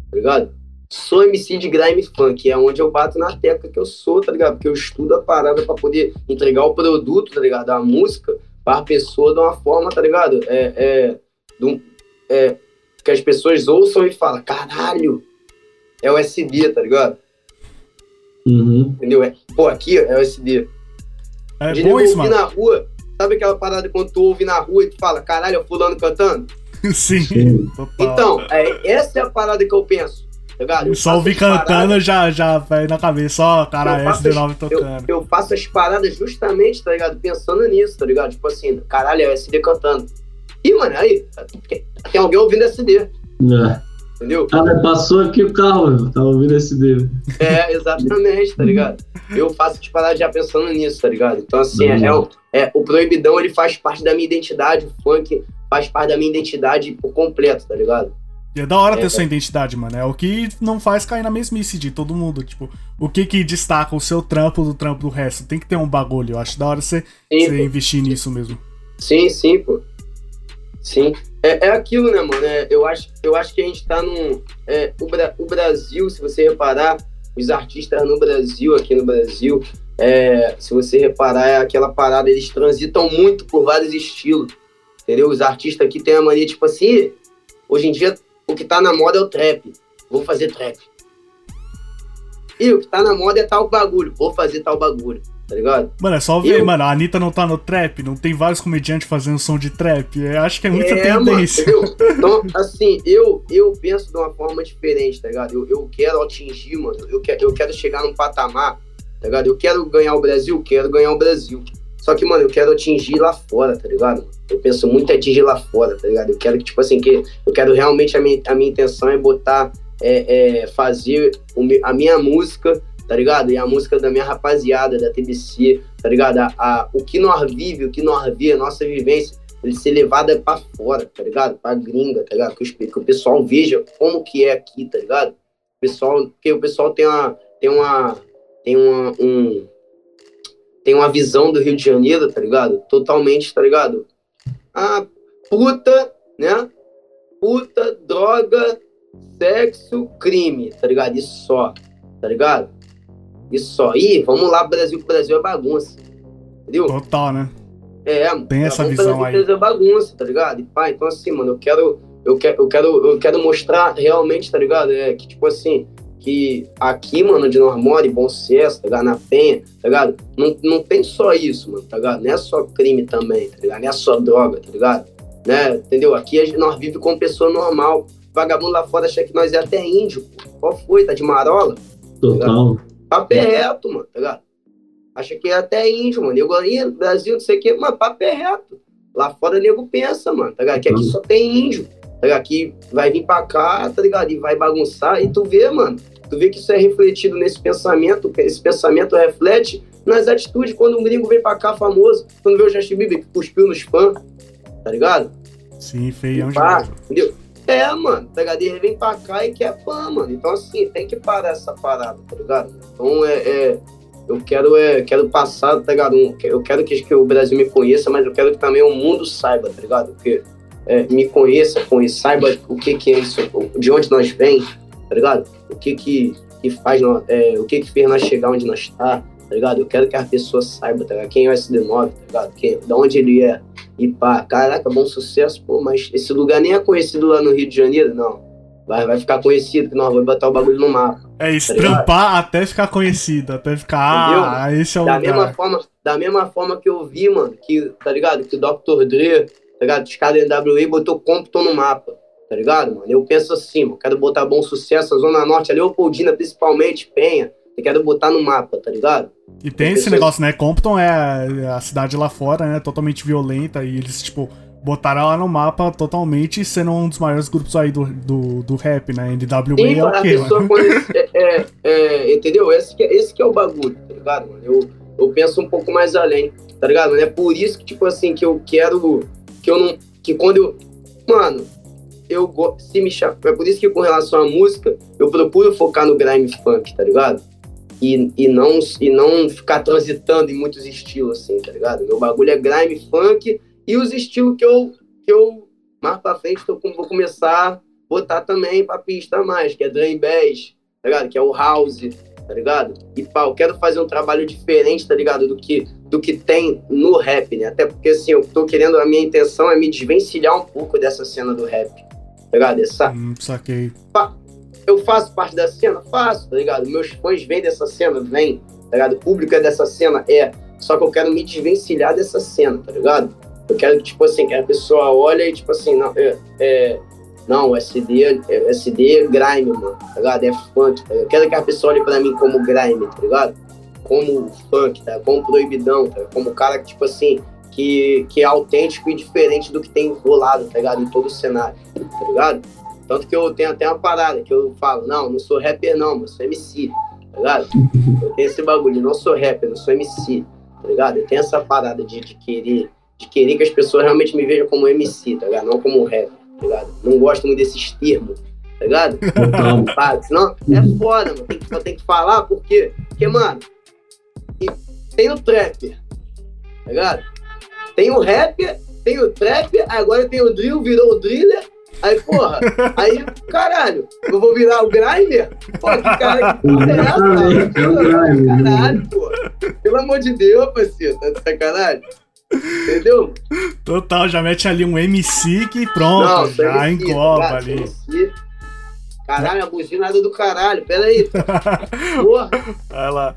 tá ligado? sou MC de grime funk, é onde eu bato na tecla que eu sou, tá ligado? Porque eu estudo a parada para poder entregar o produto, tá ligado? A música para a pessoa de uma forma, tá ligado? É, é, um, é, que as pessoas ouçam e falam, caralho, é o SD, tá ligado? Uhum. Entendeu? É, pô, aqui é o SD. É de bom isso, mano. na rua, sabe aquela parada quando tu ouve na rua e tu fala, caralho, é o fulano cantando? [LAUGHS] Sim. Sim. Então, é, essa é a parada que eu penso. Tá só ouvir cantando já, já vai na cabeça, ó, cara, SD9 tocando. Eu, eu, faço as paradas justamente, tá ligado? Pensando nisso, tá ligado? Tipo assim, caralho, é SD cantando. Ih, mano, aí, tem alguém ouvindo SD. É. Entendeu? Ah, passou aqui o carro, tá ouvindo SD. É, exatamente, tá ligado? Eu faço as paradas já pensando nisso, tá ligado? Então, assim, é, é, é, o proibidão, ele faz parte da minha identidade, o funk faz parte da minha identidade por completo, tá ligado? E é da hora ter é, sua identidade, mano. É o que não faz cair na mesmice de todo mundo. Tipo, o que que destaca o seu trampo do trampo do resto? Tem que ter um bagulho. Eu acho da hora você, você investir nisso mesmo. Sim, sim, pô. Sim. É, é aquilo, né, mano? É, eu, acho, eu acho que a gente tá num. É, o, Bra o Brasil, se você reparar, os artistas no Brasil, aqui no Brasil, é, se você reparar, é aquela parada, eles transitam muito por vários estilos. Entendeu? Os artistas aqui têm a mania, tipo assim, hoje em dia o que tá na moda é o trap. Vou fazer trap. E o que tá na moda é tal bagulho. Vou fazer tal bagulho. Tá ligado? Mano, é só ver, eu... mano. A Anitta não tá no trap, não tem vários comediantes fazendo som de trap. Eu acho que é muita é, tendência. Mano, [LAUGHS] então, assim, eu, eu penso de uma forma diferente, tá ligado? Eu, eu quero atingir, mano. Eu quero, eu quero chegar num patamar, tá ligado? Eu quero ganhar o Brasil, quero ganhar o Brasil. Só que, mano, eu quero atingir lá fora, tá ligado? Eu penso muito em atingir lá fora, tá ligado? Eu quero que, tipo assim, que eu quero realmente, a minha, a minha intenção é botar, é, é fazer a minha música, tá ligado? E a música da minha rapaziada, da TBC, tá ligado? A, a, o que nós vive, o que nós vê, a nossa vivência, ele ser levada pra fora, tá ligado? Pra gringa, tá ligado? Que, que o pessoal veja como que é aqui, tá ligado? O pessoal, porque o pessoal tem uma, tem uma, tem uma, um, tem uma visão do Rio de Janeiro, tá ligado? Totalmente, tá ligado? Ah, puta, né? Puta, droga, sexo, crime, tá ligado? Isso só, tá ligado? Isso. Ih, vamos lá, Brasil, o Brasil é bagunça. Entendeu? Total, né? É, tem essa visão Brasil, aí. Brasil é bagunça, tá ligado? E pá, então assim, mano, eu quero, eu, quero, eu, quero, eu quero mostrar realmente, tá ligado? É que, tipo assim, que aqui, mano, onde nós moramos, em Bom Sucesso, tá ligado? Na Penha, tá ligado? Não, não tem só isso, mano, tá ligado? Não é só crime também, tá ligado? Não é só droga, tá ligado? Né? Entendeu? Aqui nós vivemos como pessoa normal. Vagabundo lá fora acha que nós é até índio, pô. Qual foi? Tá de marola? Total. Papo é reto, mano, tá ligado? Acha que é até índio, mano. Eu aí, Brasil, não sei o quê, mano, papo é reto. Lá fora nego pensa, mano, tá ligado? Que aqui só tem índio, tá ligado? Que vai vir pra cá, tá ligado? E vai bagunçar. E tu vê, mano, tu vê que isso é refletido nesse pensamento, esse pensamento reflete nas atitudes quando um gringo vem pra cá famoso, quando vê o Justin Bieber que cuspiu nos fãs, tá ligado? Sim, feião Pá, entendeu? É, mano, tá ligado? Ele vem pra cá e quer fã, mano. Então, assim, tem que parar essa parada, tá ligado? Então, é, é eu quero, é, quero passar, tá ligado? Eu quero que, que o Brasil me conheça, mas eu quero que também o mundo saiba, tá ligado? Porque é, me conheça, conheça, saiba o que que é isso, de onde nós vem, tá ligado? O que que, que faz, é, o que que fez nós chegar onde nós tá, tá ligado? Eu quero que as pessoas saibam, tá ligado? Quem é o SD9, tá ligado? Quem, de onde ele é. E pá, caraca, bom sucesso, pô, mas esse lugar nem é conhecido lá no Rio de Janeiro, não. Vai, vai ficar conhecido, que nós vamos botar o bagulho no mapa. É isso, Tá trampar até ficar conhecido, até ficar. Ah, esse é o Da mesma, lugar. forma, da mesma forma que eu vi, mano, que, tá ligado? Que o Dr. Dre, tá ligado? Os caras da NWA botou Compton no mapa, tá ligado, mano? Eu penso assim, mano, quero botar bom sucesso, a Zona Norte, a Leopoldina, principalmente, Penha, eu quero botar no mapa, tá ligado? E tem esse negócio, né? Compton é a, a cidade lá fora, né? Totalmente violenta. E eles, tipo, botaram lá no mapa totalmente sendo um dos maiores grupos aí do, do, do rap, né? NWA Sim, é o quê, mano? é, é, é, entendeu? Esse que, é- esse que é o bagulho, tá ligado, mano? Eu, eu penso um pouco mais além, tá ligado? É por isso que, tipo assim, que eu quero, que eu não, que quando eu, mano, eu se me chama, é por isso que com relação à música, eu procuro focar no grime funk, tá ligado? E, e, não, e não ficar transitando em muitos estilos, assim, tá ligado? Meu bagulho é grime funk e os estilos que eu, que eu mais pra frente com- vou começar a botar também pra pista mais, que é drum bass, tá ligado? Que é o house, tá ligado? E pá, eu quero fazer um trabalho diferente, tá ligado? Do que, do que tem no rap, né? Até porque, assim, eu tô querendo, a minha intenção é me desvencilhar um pouco dessa cena do rap, tá ligado? Essa, Hum, saquei. Eu faço parte da cena? Faço, tá ligado? Meus fãs vêm dessa cena? Vêm, tá ligado? O público é dessa cena? É. Só que eu quero me desvencilhar dessa cena, tá ligado? Eu quero que, tipo assim, que a pessoa olha e, tipo assim, não, é, é, não, SD, é, SD é grime, mano, tá ligado? É funk, tá ligado? Eu quero que a pessoa olhe pra mim como grime, tá ligado? Como funk, tá? Como proibidão, tá? Como cara que, tipo assim, que, que é autêntico e diferente do que tem rolado, tá ligado? Em todo o cenário, tá ligado? Tanto que eu tenho até uma parada que eu falo, não, não sou rapper não, mas sou MC, tá ligado? Eu tenho esse bagulho, não sou rapper, eu sou MC, tá ligado? Eu tenho essa parada de, de querer, de querer que as pessoas realmente me vejam como MC, tá ligado? Não como rapper, tá ligado? Não gosto muito desses termos, tá ligado? Pá, senão é foda, mano. Tem que, tem que falar, por quê? Porque, mano, tem o trapper, tá ligado? Tem o rapper, tem o trapper, agora tem o drill, virou o driller. Aí, porra, aí, caralho, eu vou virar o grinder? Pô, que cara, que porra é essa? É grinder, né? Caralho, pô. Pelo amor de Deus, parceiro, tá de sacanagem? Entendeu? Total, já mete ali um MC que pronto, Não, já MC, engloba ligado? ali. MC. Caralho, a buzinada do caralho, pera aí. [LAUGHS] Porra. Vai lá.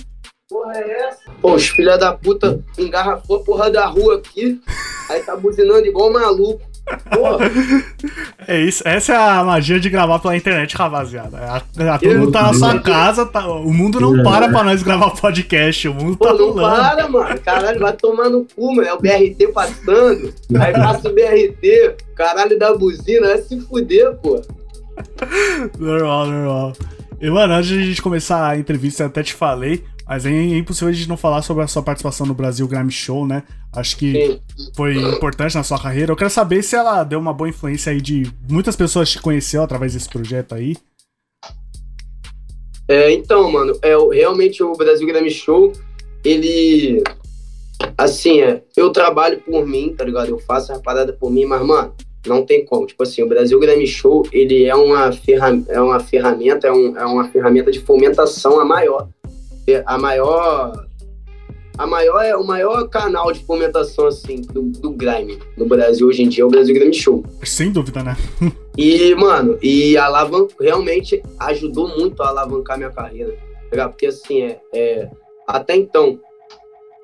porra é essa? Pô, os filha da puta engarrafou a porra da rua aqui, aí tá buzinando igual maluco. Porra, É isso, essa é a magia de gravar pela internet, rapaziada. A, a, todo mundo tá na sua casa, tá- o mundo não É. para pra nós gravar podcast, o mundo pô, tá não para, mano. Caralho, vai tomar no cu, mano. É o BRT passando, aí passa o BRT, caralho da buzina, vai se fuder, pô. Normal, normal. E, mano, antes de a gente começar a entrevista, eu até te falei, mas é impossível a gente não falar sobre a sua participação no Brasil Grammy Show, né? Acho que foi importante na sua carreira. Eu quero saber se ela deu uma boa influência aí de muitas pessoas te conheceu através desse projeto aí. É, então, mano, é, realmente o Brasil Grammy Show, ele. Assim, é, eu trabalho por mim, tá ligado? Eu faço a parada por mim, mas, mano, não tem como. Tipo assim, o Brasil Grammy Show, ele é uma, ferra, é uma ferramenta, é, um, é uma ferramenta de fomentação a maior. É, A maior. a maior, é o maior canal de fomentação, assim, do, do grime no Brasil hoje em dia é o Brasil Grime Show. Sem dúvida, né? [LAUGHS] E, mano, e alavan realmente ajudou muito a alavancar minha carreira. tá Porque, assim, é, é, até então,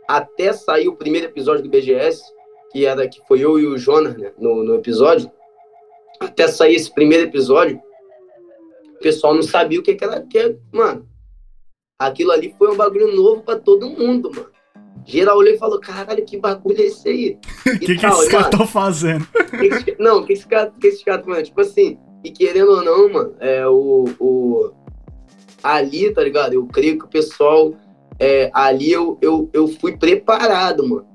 até sair o primeiro episódio do BGS, que era que foi eu e o Jonas, né, no, no episódio, até sair esse primeiro episódio, o pessoal não sabia o que, que era. Que, mano, aquilo ali foi um bagulho novo pra todo mundo, mano. Geral olhou e falou: caralho, que bagulho é esse aí? O [LAUGHS] que, que esses caras estão fazendo? [LAUGHS] Que não, o que esses caras que esse cara fazendo? Tipo assim, e querendo ou não, mano, é, o, o, ali, tá ligado? Eu creio que o pessoal. É, ali eu, eu, eu fui preparado, mano.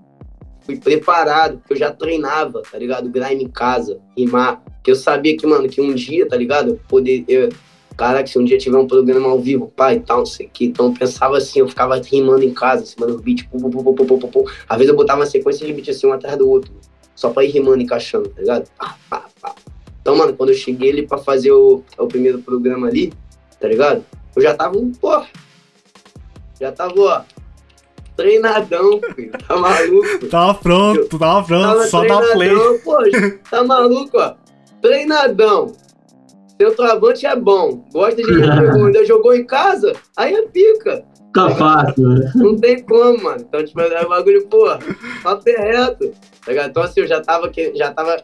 Fui preparado, porque eu já treinava, tá ligado? Grime em casa, rimar. Porque eu sabia que, mano, que um dia, tá ligado? Poder. Eu, Caraca, se um dia tiver um programa ao vivo, pai tal, não sei o que. Então eu pensava assim, eu ficava rimando em casa, em cima do beat, pum, pum, pum, pum, pum, pum, pum. Às vezes eu botava uma sequência de beat assim, um atrás do outro, só pra ir rimando, encaixando, tá ligado? Pá, pá, pá. Então, mano, quando eu cheguei ali pra fazer o, o primeiro programa ali, tá ligado? Eu já tava, pô, já tava, ó, treinadão, filho, tá maluco? [LAUGHS] tava pronto, tava pronto, tava só dá play. Pô, [LAUGHS] tá maluco, ó, treinadão. Seu travante é bom. Gosta de [LAUGHS] ainda jogou em casa, aí é pica. Fica fácil, né? Não tem como, mano. Então, tipo, é um bagulho, pô, papo é reto. Tá ligado? Então, assim, eu já tava, já tava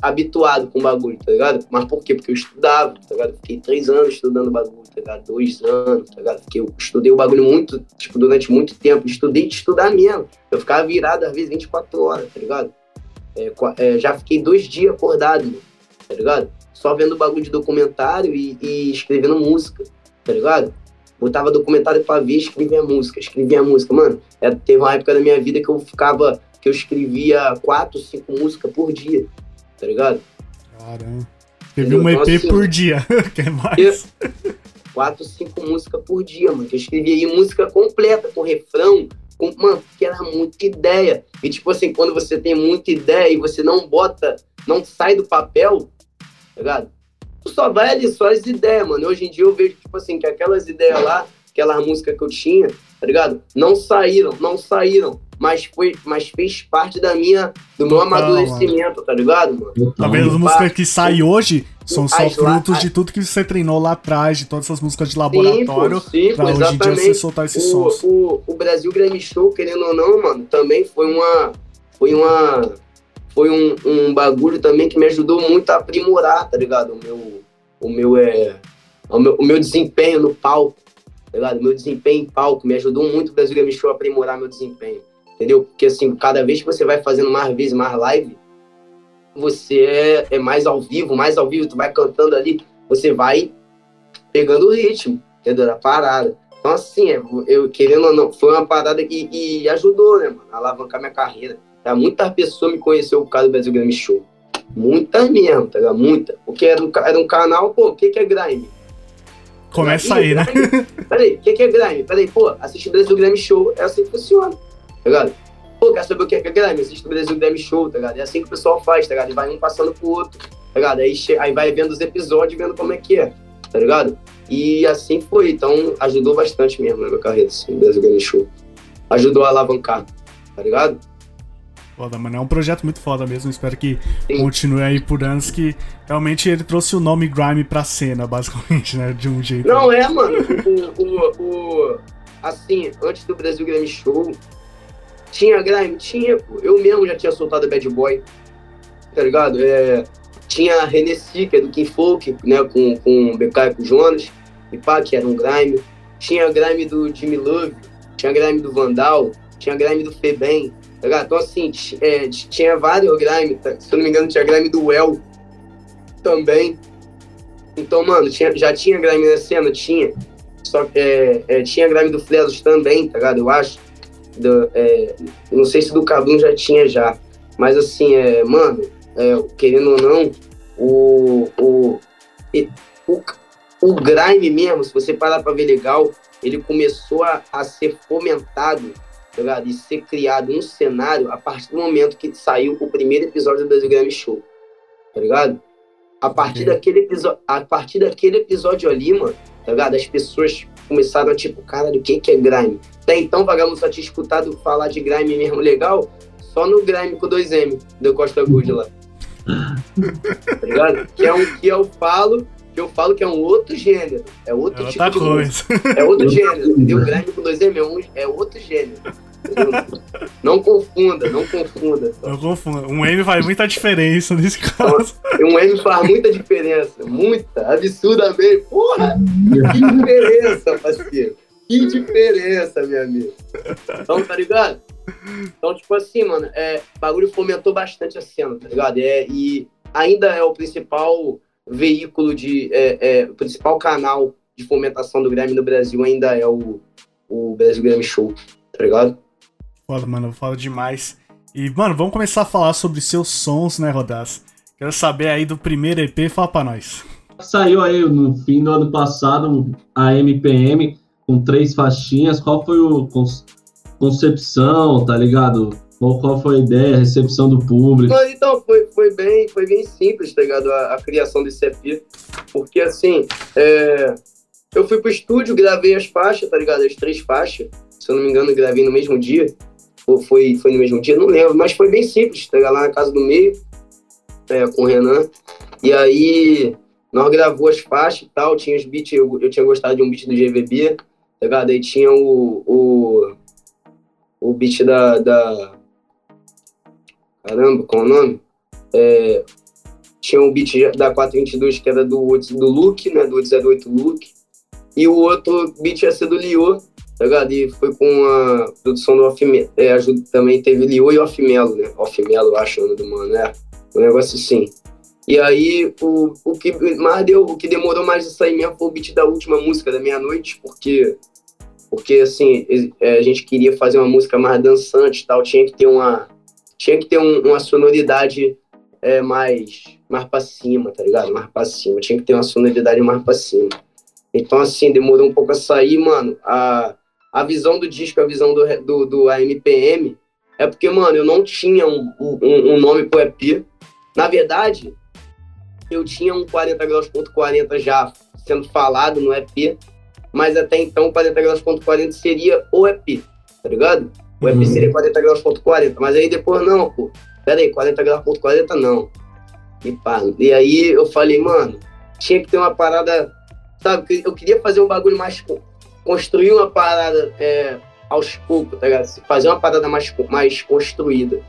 habituado com o bagulho, tá ligado? Mas por quê? Porque eu estudava, tá ligado? Fiquei três anos estudando bagulho, tá ligado? Dois anos, tá ligado? Porque eu estudei o bagulho muito, tipo, durante muito tempo. Estudei de estudar mesmo. Eu ficava virado, às vezes, 24 horas, tá ligado? É, é, já fiquei dois dias acordado, tá ligado? Só vendo bagulho de documentário e, e escrevendo música, tá ligado? Botava documentário pra ver, escrevia música, escrevia música. Mano, é, teve uma época da minha vida que eu ficava, que eu escrevia quatro, cinco músicas por dia, tá ligado? Caramba. Teve um EP então, por dia, [LAUGHS] quer mais? Quatro, cinco músicas por dia, mano. Que eu escrevia aí música completa, com refrão, com, mano, que era muita ideia. E tipo assim, quando você tem muita ideia e você não bota, não sai do papel, ligado? Tu só vai ali, só as ideias, mano. Hoje em dia eu vejo, tipo assim, que aquelas ideias lá, aquela música que eu tinha, tá ligado? Não saíram, não saíram. Mas, foi, mas fez parte da minha, do meu amadurecimento, mano. tá ligado, mano? Talvez as músicas que saem hoje são só as frutos lá, de tudo que você treinou lá atrás, de todas essas músicas de laboratório, sim, pra hoje em dia você soltar esses o, sons. O, o Brasil Grammy Show, querendo ou não, mano, também foi uma. Foi uma foi um, um bagulho também que me ajudou muito a aprimorar, tá ligado? O meu, o meu, é, o meu, o meu desempenho no palco, tá ligado? O meu desempenho em palco me ajudou muito o Brasil Game Show a aprimorar meu desempenho, entendeu? Porque, assim, cada vez que você vai fazendo mais vezes, mais live, você é, é mais ao vivo, mais ao vivo, tu vai cantando ali, você vai pegando o ritmo, entendeu? Da parada. Então, assim, é, eu querendo ou não, foi uma parada que, que ajudou, né, mano, a alavancar minha carreira. Tá? Muitas pessoas me conheceram por causa do Brasil Grime Show. Muitas mesmo, tá ligado? Muita. Porque era um, era um canal, pô, o que, que é grime? Começa aí, né? Peraí, o que, que é grime? Peraí, pô, assiste o Brasil Grime Show, é assim que funciona, tá ligado? Pô, quer saber o que é grime? Assiste o Brasil Grime Show, tá ligado? É assim que o pessoal faz, tá ligado? E vai um passando pro outro, tá ligado? Aí, aí vai vendo os episódios, vendo como é que é, tá ligado? E assim foi, então ajudou bastante mesmo na minha carreira, assim, o Brasil Grime Show. Ajudou a alavancar, tá ligado? Foda, mano. É um projeto muito foda mesmo. Espero que Sim. continue aí por anos. Que realmente ele trouxe o nome Grime pra cena, [LAUGHS] basicamente, né? De um jeito. Não, é, mano. O, o, o, assim, antes do Brasil Grime Show, tinha Grime? Tinha, Eu mesmo já tinha soltado Bad Boy. Tá ligado? É, tinha Renesci, que é do King Folk, né? Com, com o BK e com o Jonas. E pá, que era um Grime. Tinha Grime do Jimmy Love. Tinha Grime do Vandal. Tinha Grime do Febem Tá então, assim, é, tinha vários grime, tá? se eu não me engano, tinha grime do Well também. Então, mano, tinha, já tinha grime na cena? Tinha. Só é, é, tinha grime do Flesos também, tá ligado? Eu acho. Do, é, não sei se do Cabum já tinha já. Mas, assim, é, mano, é, querendo ou não, o, o, o, o grime mesmo, se você parar pra ver legal, ele começou a, a ser fomentado ligado? E ser criado um cenário a partir do momento que saiu o primeiro episódio do Brasil Grammy Show, tá ligado? A partir, daquele episódio, a partir daquele episódio ali, mano, tá ligado? As pessoas começaram a tipo, caralho, o que, que é grime? Até então, vagabundo só tinha escutado falar de grime mesmo legal só no grime com 2M do Costa Good lá. tá ligado? Que é, um, que eu falo, que eu falo que é um outro gênero. É outro É tipo outra de música. coisa. É outro gênero, entendeu? Grime com 2M é, outro gênero. Não confunda, não confunda. Eu confundo. Um M faz muita diferença nesse caso. Um M faz muita diferença, muita, absurdamente. Porra, que diferença, parceiro. Que diferença, meu amigo. Então, tá ligado? Então, tipo assim, mano, é, o bagulho fomentou bastante a cena, tá ligado? É, e ainda é o principal veículo de. É, é, o principal canal de fomentação do Grêmio no Brasil ainda é o, o Brasil Grêmio Show, tá ligado? Foda, mano, fala demais. E, mano, vamos começar a falar sobre seus sons, né, Rodas? Quero saber aí do primeiro EP, fala pra nós. Saiu aí no fim do ano passado a MPM com três faixinhas. Qual foi o con- concepção, tá ligado? Qual, qual foi a ideia, a recepção do público? Mas então, foi, foi, bem, foi bem simples, tá ligado? A, a criação desse EP. Porque, assim, é, eu fui pro estúdio, gravei as faixas, tá ligado? As três faixas. Se eu não me engano, gravei no mesmo dia. Ou foi, foi no mesmo dia, não lembro. Mas foi bem simples, tá ligado? Lá na casa do meio, é, com o Renan. E aí, nós gravou as faixas e tal. Tinha os beats, eu, eu tinha gostado de um beat do GVB, tá ligado? Aí tinha o, o, o beat da, da caramba, qual é o nome? É, tinha um beat da 422 que era do, do Luke, né? Do 808 Luke. E o outro beat ia ser do Lio, tá ligado? E foi com a produção do Off é, ajuda, também teve Lio e Off Melo, né? Off Melo, acho o nome do mano, né? Um negócio assim. E aí, o, o, que mais deu, o que demorou mais a sair mesmo foi o beat da última música, da meia-noite, porque, porque assim, é, a gente queria fazer uma música mais dançante e tal, tinha que ter uma, tinha que ter um, uma sonoridade é, mais, mais pra cima, tá ligado? Mais pra cima. Tinha que ter uma sonoridade mais pra cima. Então, assim, demorou um pouco a sair, mano. A, a visão do disco, a visão do, do, do AMPM, é porque, mano, eu não tinha um, um, um nome pro EP. Na verdade, eu tinha um 40 graus.40 40 já sendo falado no EP, mas até então 40 graus.40 40 seria o EP, tá ligado? O Uhum. seria 40 graus.40, 40, mas aí depois não, pô. Pera aí, 40 graus.40 40 não. E pá. E aí eu falei, mano, tinha que ter uma parada, sabe? Eu queria fazer um bagulho mais. co- construir uma parada é, aos poucos, tá ligado? Fazer uma parada mais, mais construída.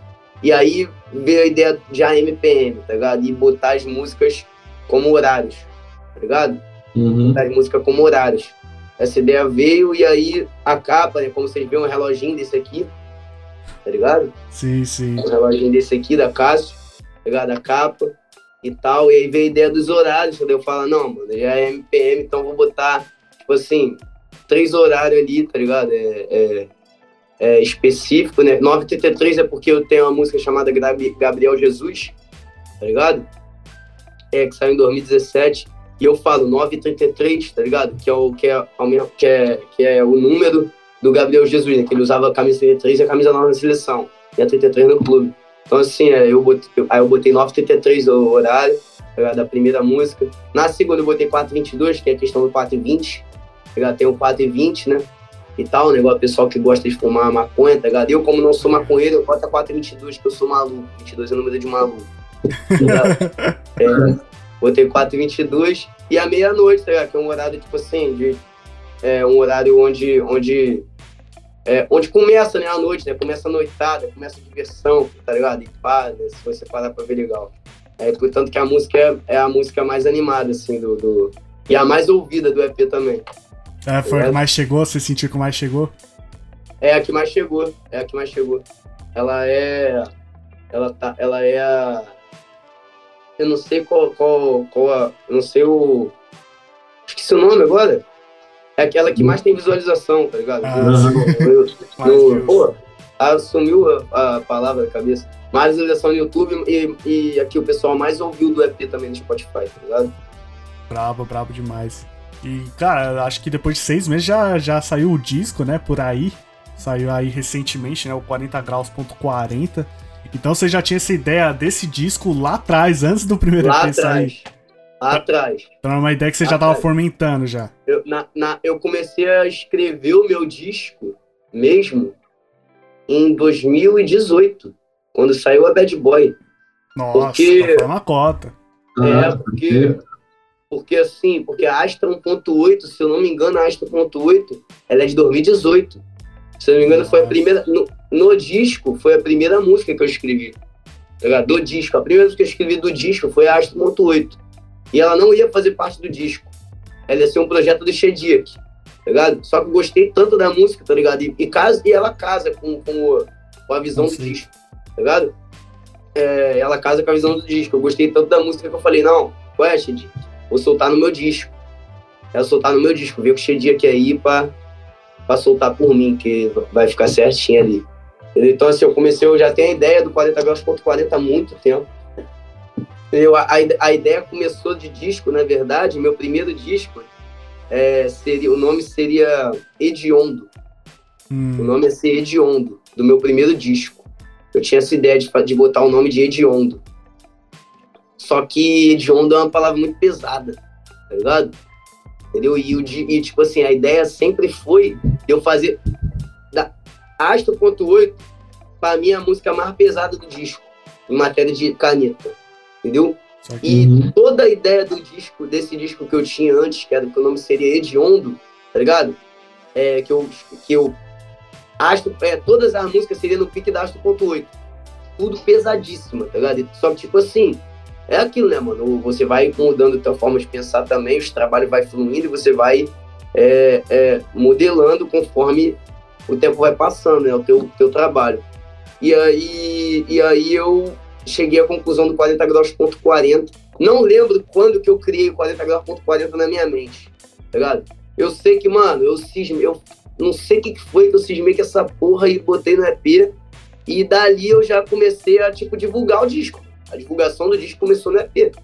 E aí veio a ideia de AMPM, tá ligado? E botar as músicas como horários, tá ligado? Uhum. Botar as músicas como horários. Essa ideia veio e aí a capa, né? Como vocês viram, um reloginho desse aqui, tá ligado? Sim, sim. um reloginho desse aqui da Cássio, pegar a capa e tal. E aí veio a ideia dos horários, entendeu? Eu falo, não, mano, já é MPM, então vou botar, tipo assim, três horários ali, tá ligado? É, é, é específico, né? 933 é porque eu tenho uma música chamada Gabriel Jesus, tá ligado? É, que saiu em 2017. E eu falo 933, tá ligado? Que é o, que é, que é, que é o número do Gabriel Jesus, né? Que ele usava a camisa 33 e a camisa 9 na seleção. E a 33 no clube. Então, assim, é, eu botei, aí eu botei 9h33 o horário tá ligado? da primeira música. Na segunda eu botei 4h22, que é a questão do 4h20. tá? Tem o 4h20, né? E tal, né? O pessoal que gosta de fumar maconha, tá ligado? Eu, como não sou maconheiro, eu boto a 4h22, que eu sou maluco. 22 é o número de maluco. [LAUGHS] tá? É, botei 4h22 e a meia-noite, tá ligado? Que é um horário, tipo assim, de, é um horário onde, onde é, onde começa, né, a noite, né? Começa a noitada, começa a diversão, tá ligado? E né, se você parar pra ver legal. É, portanto que a música é, é a música mais animada, assim, do, do- E a mais ouvida do EP também. É, foi a que mais chegou? Você sentiu que mais chegou? É a que mais chegou, é a que mais chegou. Ela é... Ela, tá, ela é a... Eu não sei qual, qual, qual a... Eu não sei o... Esqueci o nome agora. É aquela que mais tem visualização, tá ligado? Ah, No- sim. [LAUGHS] no- Mais no- pô, ah, sumiu a, a palavra da cabeça. Mais visualização no YouTube e, e aqui o pessoal mais ouviu do EP também no Spotify, tá ligado? Brabo, brabo demais. E, cara, acho que depois de seis meses já, já saiu o disco, né? Por aí. Saiu aí recentemente, né? O 40 graus.40. Então você já tinha essa ideia desse disco lá atrás, antes do primeiro Lá EP sair. atrás. Lá atrás. Então é uma ideia que você já tava fomentando já. Eu, na, na, eu comecei a escrever o meu disco mesmo em 2018, quando saiu a Bad Boy. Nossa, Porque- tá uma cota. É, Ah, porque, porque assim, porque a Astra 1.8, se eu não me engano, a Astra 1.8, ela é de 2018. Se eu não me engano, foi a primeira. No, no disco, foi a primeira música que eu escrevi. Tá? Do disco. A primeira música que eu escrevi do disco foi a Astra 1.8. E ela não ia fazer parte do disco. Ela ia ser um projeto do Shediak. Tá ligado? Só que eu gostei tanto da música, tá ligado? E, e, casa, e ela casa com, com, com a visão do disco. Tá ligado? É, ela casa com a visão do disco. Eu gostei tanto da música que eu falei, não, qual é, Shedi? Vou soltar no meu disco. É soltar no meu disco, ver o que o Shedi quer ir pra, pra soltar por mim, que vai ficar certinho ali. Então, assim, eu comecei, eu já tenho a ideia do 40 graus ponto 40 há muito tempo. Entendeu? A, a, ideia começou de disco, na verdade, meu primeiro disco, é, seria, o nome seria Hediondo. O Hum, nome ia ser Hediondo, do meu primeiro disco. Eu tinha essa ideia de, de botar o nome de Hediondo. Só que Hediondo é uma palavra muito pesada, tá ligado? Entendeu? E, o e, tipo assim, a ideia sempre foi eu fazer Astro.8 pra mim é a música mais pesada do disco, em matéria de caneta. Entendeu? E Uhum. toda a ideia do disco, desse disco que eu tinha antes, que era que o nome seria Hediondo, tá ligado? É, que eu, que eu Astro, é, todas as músicas seriam no pique da Astro.8. Tudo pesadíssima, tá ligado? Só que, tipo assim, é aquilo, né, mano? Você vai mudando a tua forma de pensar também, os trabalhos vai fluindo e você vai é, é, modelando conforme o tempo vai passando, né? O teu, teu trabalho. E aí, e aí eu cheguei à conclusão do 40 graus ponto 40. Não lembro quando que eu criei o 40 graus ponto 40 na minha mente, tá ligado? Eu sei que, mano, eu cismei, eu não sei o que que foi que eu cismei com essa porra e botei no EP. E dali eu já comecei a, tipo, divulgar o disco. A divulgação do disco começou no EP, tá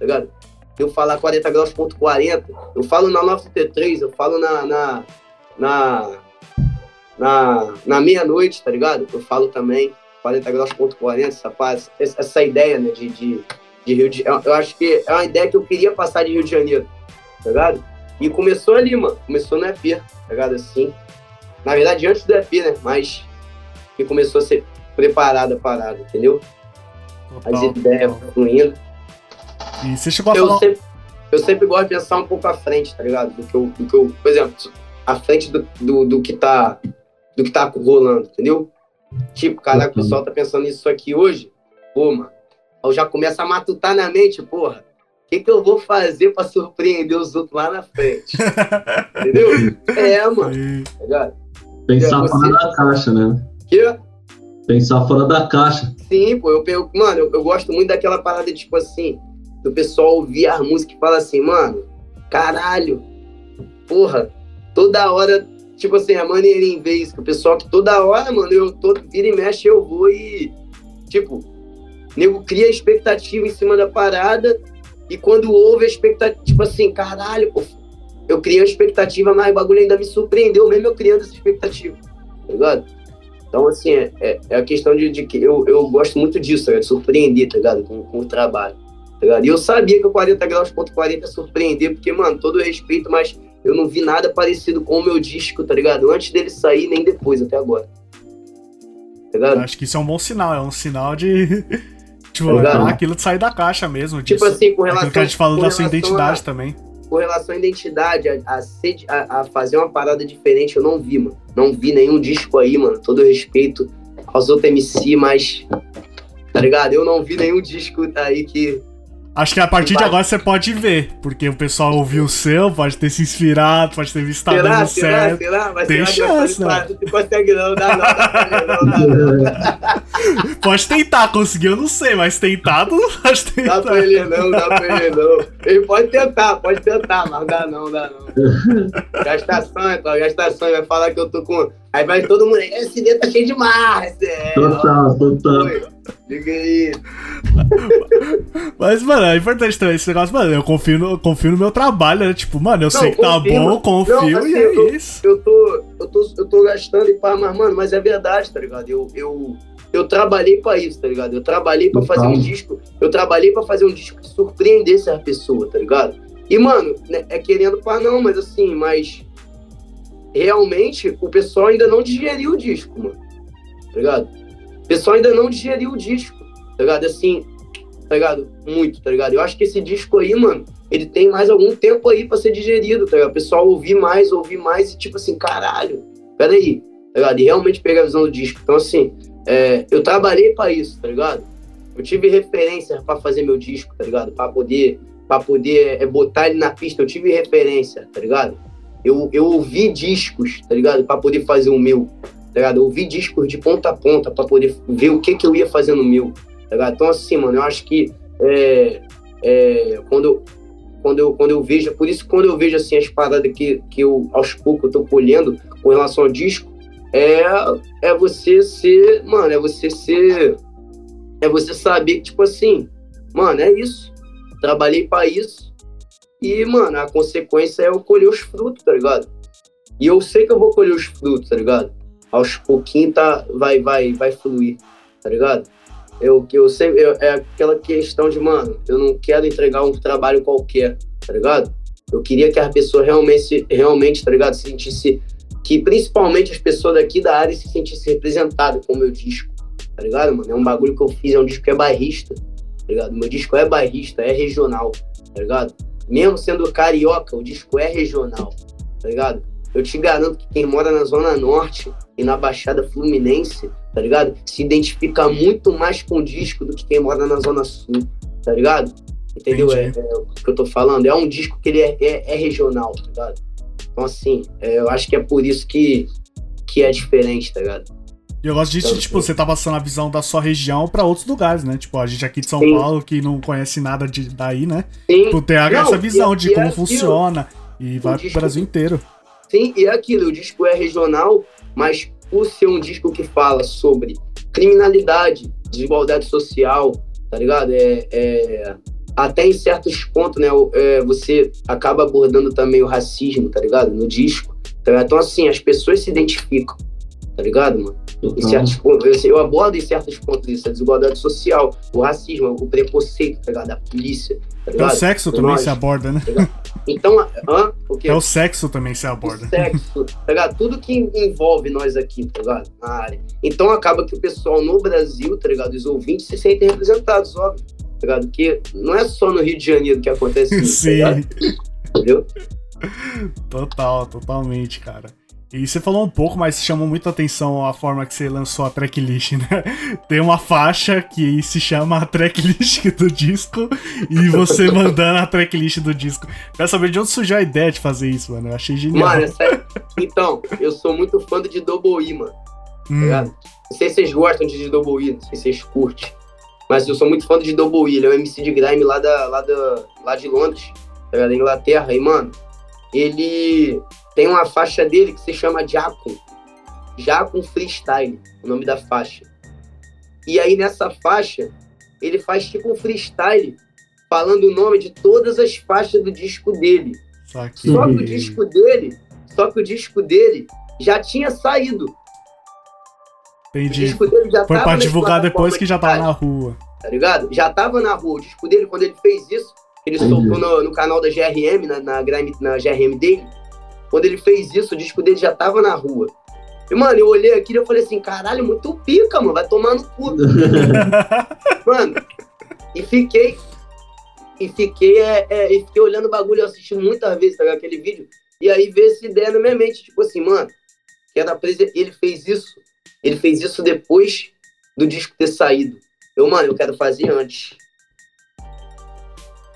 ligado? Eu falar 40 graus ponto 40, eu falo na 933, eu falo na, na, na, na, na meia-noite, tá ligado? Eu falo também 40 graus ponto 40, essa, paz- essa ideia, né, de, de, de Rio de eu, eu acho que é uma ideia que eu queria passar de Rio de Janeiro, tá ligado? E começou ali, mano, começou no EP, tá ligado? Assim, na verdade, antes do EP, né, mas que começou a ser preparada a parada, entendeu? As ideias total. fluindo. E você chegou a Eu falar. sempre, eu sempre gosto de pensar um pouco à frente, tá ligado? Do que eu, do que eu por exemplo, à frente do, do, do que tá do que tá rolando, entendeu? Tipo, caraca, o pessoal tá pensando nisso aqui hoje, pô, mano. Eu já começo a matutar na mente, porra. O que, que eu vou fazer pra surpreender os outros lá na frente? [LAUGHS] entendeu? É, mano, tá? Pensar Você- fora da caixa, né? Que, Pensar fora da caixa. Sim, pô, eu, eu mano, eu, eu gosto muito daquela parada, tipo assim, do pessoal ouvir as músicas e falar assim, mano, caralho, porra, toda hora, tipo assim, a maneirinha ver isso, que o pessoal que toda hora, mano, eu todo vira e mexe, eu vou e, tipo, nego cria expectativa em cima da parada e quando ouve a expectativa, tipo assim, caralho, pô, eu criei uma expectativa, mas o bagulho ainda me surpreendeu, mesmo eu criando essa expectativa, tá ligado? Então, assim, é, é, é a questão de, de que eu, eu gosto muito disso, tá surpreender, tá ligado? Com, com o trabalho, tá ligado? E eu sabia que o 40 graus ponto 40 ia surpreender, porque, mano, todo respeito, mas eu não vi nada parecido com o meu disco, tá ligado? Antes dele sair, nem depois, até agora. Tá ligado? Acho que isso é um bom sinal, é um sinal de. [LAUGHS] tipo, Tá ligado? aquilo de sair da caixa mesmo. Tipo disso. assim, com relação, Aquilo que a gente falou da sua identidade a- também. com relação à identidade, a, a- a fazer uma parada diferente, eu não vi, mano. Não vi nenhum disco aí, mano. Todo respeito aos outros MC, mas. Tá ligado? Eu não vi nenhum disco aí que. Acho que a partir de agora você pode ver, porque o pessoal ouviu o seu, pode ter se inspirado, pode ter visto que tá será, dando será, certo. será? Mas Tem será chance, que né? Não consegue não, dá não, dá não, dá não. [LAUGHS] Pode tentar, conseguir eu não sei, mas tentado, [LAUGHS] pode Dá tentar. pra ele não, dá pra ele não. Ele pode tentar, pode tentar, mas dá não, dá não. [LAUGHS] Gastação, então, gastação, vai falar que eu tô com. Aí vai todo mundo. Esse dedo tá cheio de marra, é. Total, total. Oi, Liga aí. Mas, mano, é importante também esse negócio, mano, eu confio no, confio no meu trabalho, né? Tipo, mano, eu sei que tá confio, bom, mano. confio Não, assim, e eu- é isso. Eu tô, eu tô, eu tô gastando e pá, mas, mano, mas é verdade, tá ligado? Eu, eu, eu trabalhei pra isso, tá ligado? Eu trabalhei pra fazer um disco, eu trabalhei pra fazer um disco que surpreendesse a pessoa, tá ligado? E, mano, né, é querendo pra não, mas assim, mas realmente o pessoal ainda não digeriu o disco, mano. Tá ligado? O pessoal ainda não digeriu o disco, tá ligado? Assim, tá ligado? Muito, tá ligado? Eu acho que esse disco aí, mano, ele tem mais algum tempo aí pra ser digerido, tá ligado? O pessoal ouvir mais, ouvir mais e tipo assim, caralho, peraí, tá ligado? E realmente pegar a visão do disco. Então, assim, é, eu trabalhei para isso, tá ligado? Eu tive referência para fazer meu disco, tá ligado? Para poder, pra poder é, botar ele na pista, eu tive referência, tá ligado? Eu, eu ouvi discos, tá ligado? Para poder fazer o meu, tá ligado? Eu ouvi discos de ponta a ponta para poder ver o que que eu ia fazer no meu, tá ligado? Então, assim, mano, eu acho que é, é, quando, quando, eu, quando eu vejo, por isso quando eu vejo, assim, as paradas que, que eu, aos poucos, eu tô colhendo com relação ao disco, é, é você ser, mano, é você ser, é você saber que, tipo assim, mano, é isso, trabalhei para isso, e, mano, a consequência é eu colher os frutos, tá ligado? E eu sei que eu vou colher os frutos, tá ligado? Aos pouquinhos tá, vai, vai, vai fluir, tá ligado? Eu, eu sei, eu, é aquela questão de, mano, eu não quero entregar um trabalho qualquer, tá ligado? Eu queria que a pessoa realmente, realmente, tá ligado, se sentisse que principalmente as pessoas daqui da área se sentissem representadas com o meu disco, tá ligado, mano? É um bagulho que eu fiz, é um disco que é bairrista, tá ligado? Meu disco é bairrista, é regional, tá ligado? Mesmo sendo carioca, o disco é regional, tá ligado? Eu te garanto que quem mora na Zona Norte e na Baixada Fluminense, tá ligado? Se identifica muito mais com o disco do que quem mora na Zona Sul, tá ligado? Entendeu? É, é, o que eu tô falando. É um disco que ele é, é, é regional, tá ligado? Então, assim, é, eu acho que é por isso que, que é diferente, tá ligado? E eu gosto disso, então, tipo, você tá passando a visão da sua região para outros lugares, né? Tipo, a gente aqui de São sim. Paulo, que não conhece nada de, daí, né? Sim. Tipo, tem não, essa visão e, de e como é funciona e vai disco, pro Brasil inteiro. Sim, e é aquilo, o disco é regional, mas por ser um disco que fala sobre criminalidade, desigualdade social, tá ligado? É, é, até em certos pontos, né, é, você acaba abordando também o racismo, tá ligado? No disco. Então, assim, as pessoas se identificam, tá ligado, mano? Em certos pontos, eu abordo em certos pontos isso, a desigualdade social, o racismo, o preconceito, tá ligado? A polícia, tá ligado? É o sexo também se aborda, né? Tá então, hã? O quê? É o sexo também se aborda. O sexo, tá ligado? Tudo que envolve nós aqui, tá ligado? Na área. Então acaba que o pessoal no Brasil, tá ligado? Os ouvintes se sentem representados, óbvio tá ligado? Porque não é só no Rio de Janeiro que acontece isso, [LAUGHS] Sim. Tá Entendeu? Total, totalmente, cara. E você falou um pouco, mas chamou muita atenção a forma que você lançou a tracklist, né? [LAUGHS] Tem uma faixa que se chama a tracklist [LAUGHS] do disco e você [LAUGHS] mandando a tracklist do disco. Quero saber de onde surgiu a ideia de fazer isso, mano. Eu achei genial. Mano, é sério. Então, eu sou muito fã de Double E, mano. Hum. Tá não sei se vocês gostam de Double E, não sei se vocês curtem. Mas eu sou muito fã de Double E, ele é um MC de grime lá, da, lá, da, lá de Londres, tá da Inglaterra. E, mano, ele tem uma faixa dele que se chama Jacon. Jacon Freestyle, o nome da faixa. E aí nessa faixa, ele faz tipo um freestyle, falando o nome de todas as faixas do disco dele. Só que o disco dele, só que o disco dele já tinha saído. Entendi. O disco dele já Foi pra divulgar depois que já tava na rua. Tá ligado? Já tava na rua. O disco dele, quando ele fez isso, ele Entendi. soltou no, no, canal da GRM, na, na, na GRM dele. Quando ele fez isso, o disco dele já tava na rua. E, mano, eu olhei aqui e eu falei assim, caralho, muito pica, mano, vai tomar no cu. [LAUGHS] mano, e fiquei, e fiquei, é, é, e fiquei olhando o bagulho, eu assisti muitas vezes, tá? Aquele vídeo. E aí veio essa ideia na minha mente, tipo assim, mano, que era ele fez isso ele fez isso depois do disco ter saído. Eu, mano, eu quero fazer antes.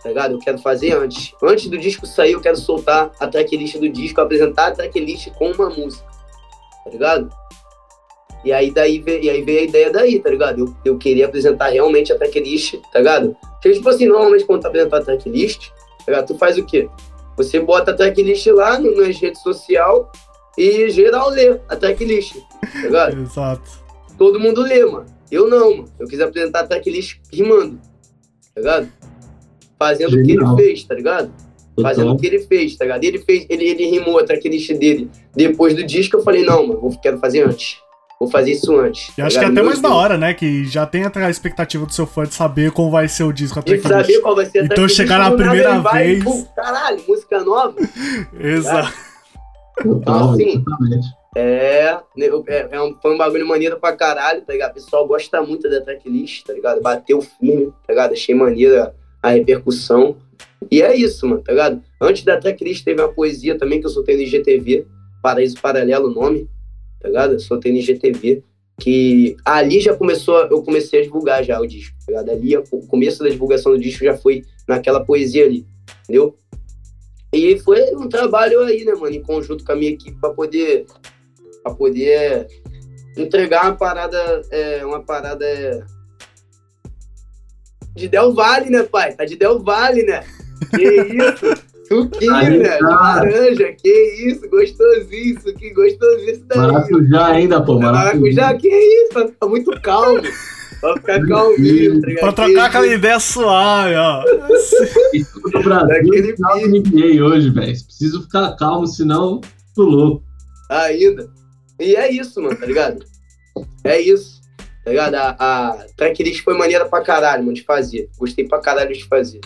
Tá ligado? Eu quero fazer antes. Antes do disco sair, eu quero soltar a tracklist do disco, apresentar a tracklist com uma música. Tá ligado? E aí, daí, e aí veio a ideia daí, tá ligado? Eu, eu queria apresentar realmente a tracklist, tá ligado? Porque, tipo assim, normalmente quando tu apresenta a tracklist, tá ligado? Tu faz o quê? Você bota a tracklist lá no, nas redes sociais e geral lê a tracklist, tá ligado? [LAUGHS] Exato. Todo mundo lê, mano. Eu não, mano. Eu quis apresentar a tracklist rimando, tá ligado? Fazendo Genial. o que ele fez, tá ligado? Fazendo o que ele fez, tá ligado? Ele, fez, ele, ele rimou a tracklist dele depois do disco. Eu falei, não, mano, eu quero fazer antes. vou fazer isso antes. E acho tá que é até mais da Meu hora, né? Que já tem a expectativa do seu fã de saber como vai ser o disco. a tracklist. saber qual vai ser a Então tracklist, chegar na primeira vai, vez- pô, caralho, música nova. [LAUGHS] Exato. Total, assim. É, né, é, é um, foi um bagulho maneiro pra caralho, tá ligado? O pessoal gosta muito da tracklist, tá ligado? Bateu firme, tá ligado? Achei maneira a repercussão. E é isso, mano, tá ligado? Antes da tracklist teve uma poesia também que eu soltei no IGTV, Paraíso Paralelo o nome, tá ligado? Eu soltei no IGTV, que ali já começou, eu comecei a divulgar já o disco, tá ligado? Ali, o começo da divulgação do disco já foi naquela poesia ali, entendeu? E foi um trabalho aí, né, mano, em conjunto com a minha equipe pra poder para poder entregar uma parada, é, uma parada de Del Valle, né, pai? Tá de Del Valle, né? Que isso? [LAUGHS] Suquinho, né? Tá. laranja, que isso? Gostosinho, suquinho, gostosinho isso daí. Maracujá ainda, pô. Maracujá, que isso? Vai ficar muito calmo. Vai ficar calminho, tá ligado? Pra trocar aquela ideia suave, ó. Isso do Brasil final do NBA hoje, velho. Preciso ficar calmo, senão tô louco. ainda. E é isso, mano, tá ligado? É isso. Tá ligado? A, a tracklist foi maneira pra caralho, mano, de fazer. Gostei pra caralho de fazer.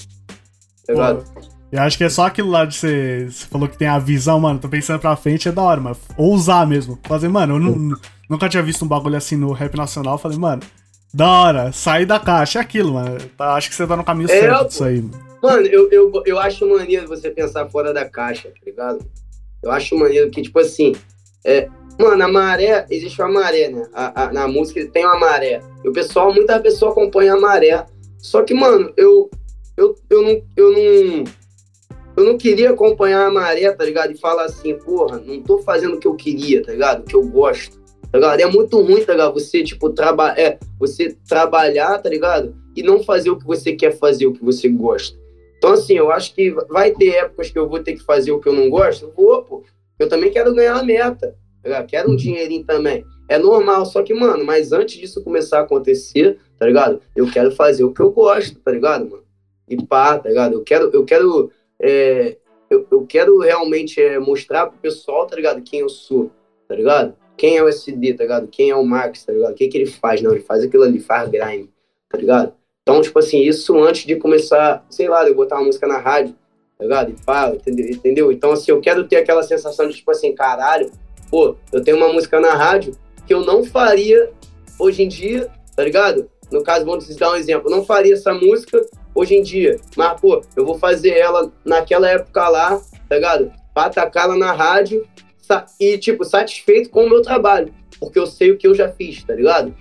Tá ligado? Pô, Eu acho que é só aquilo lá de você. Você falou que tem a visão, mano. Tô pensando pra frente, é da hora, mano. Ousar mesmo. Fazer, mano, eu nu- nunca tinha visto um bagulho assim no rap nacional. Falei, mano, da hora, sair da caixa. É aquilo, mano. Tá, Acho que você tá no caminho É, certo pô. disso aí, mano. Mano, eu, eu, eu acho maneiro você pensar fora da caixa, tá ligado? Eu acho maneiro que, tipo assim, é, mano, a maré, existe uma maré, né? A, a- na música tem uma maré. E o pessoal, muita pessoa acompanha a maré. Só que, mano, eu, eu, eu, não, eu não. Eu não queria acompanhar a maré, tá ligado? E falar assim, porra, não tô fazendo o que eu queria, tá ligado? O que eu gosto. Tá ligado? É muito ruim, tá ligado? Você, tipo, traba é, você trabalhar, tá ligado? E não fazer o que você quer fazer, o que você gosta. Então, assim, eu acho que vai ter épocas que eu vou ter que fazer o que eu não gosto. Eu Vou, pô. Eu também quero ganhar a meta. Tá? Quero um dinheirinho também. É normal, só que, mano, mas antes disso começar a acontecer, tá ligado? Eu quero fazer o que eu gosto, tá ligado, mano? E pá, tá ligado? Eu quero, eu quero, é, eu, eu quero realmente é, mostrar pro pessoal, tá ligado? Quem eu sou, tá ligado? Quem é o SD, tá ligado? Quem é o Max, tá ligado? O que, que ele faz? Não, ele faz aquilo ali, faz grime, tá ligado? Então, tipo assim, isso antes de começar, sei lá, eu botar uma música na rádio, tá ligado? E pá, entendeu? Então, assim, eu quero ter aquela sensação de, tipo assim, caralho, pô, eu tenho uma música na rádio que eu não faria hoje em dia, tá ligado? No caso, vamos dar um exemplo, eu não faria essa música hoje em dia, mas, pô, eu vou fazer ela naquela época lá, tá ligado? Pra atacá-la na rádio e, tipo, satisfeito com o meu trabalho, porque eu sei o que eu já fiz, tá ligado?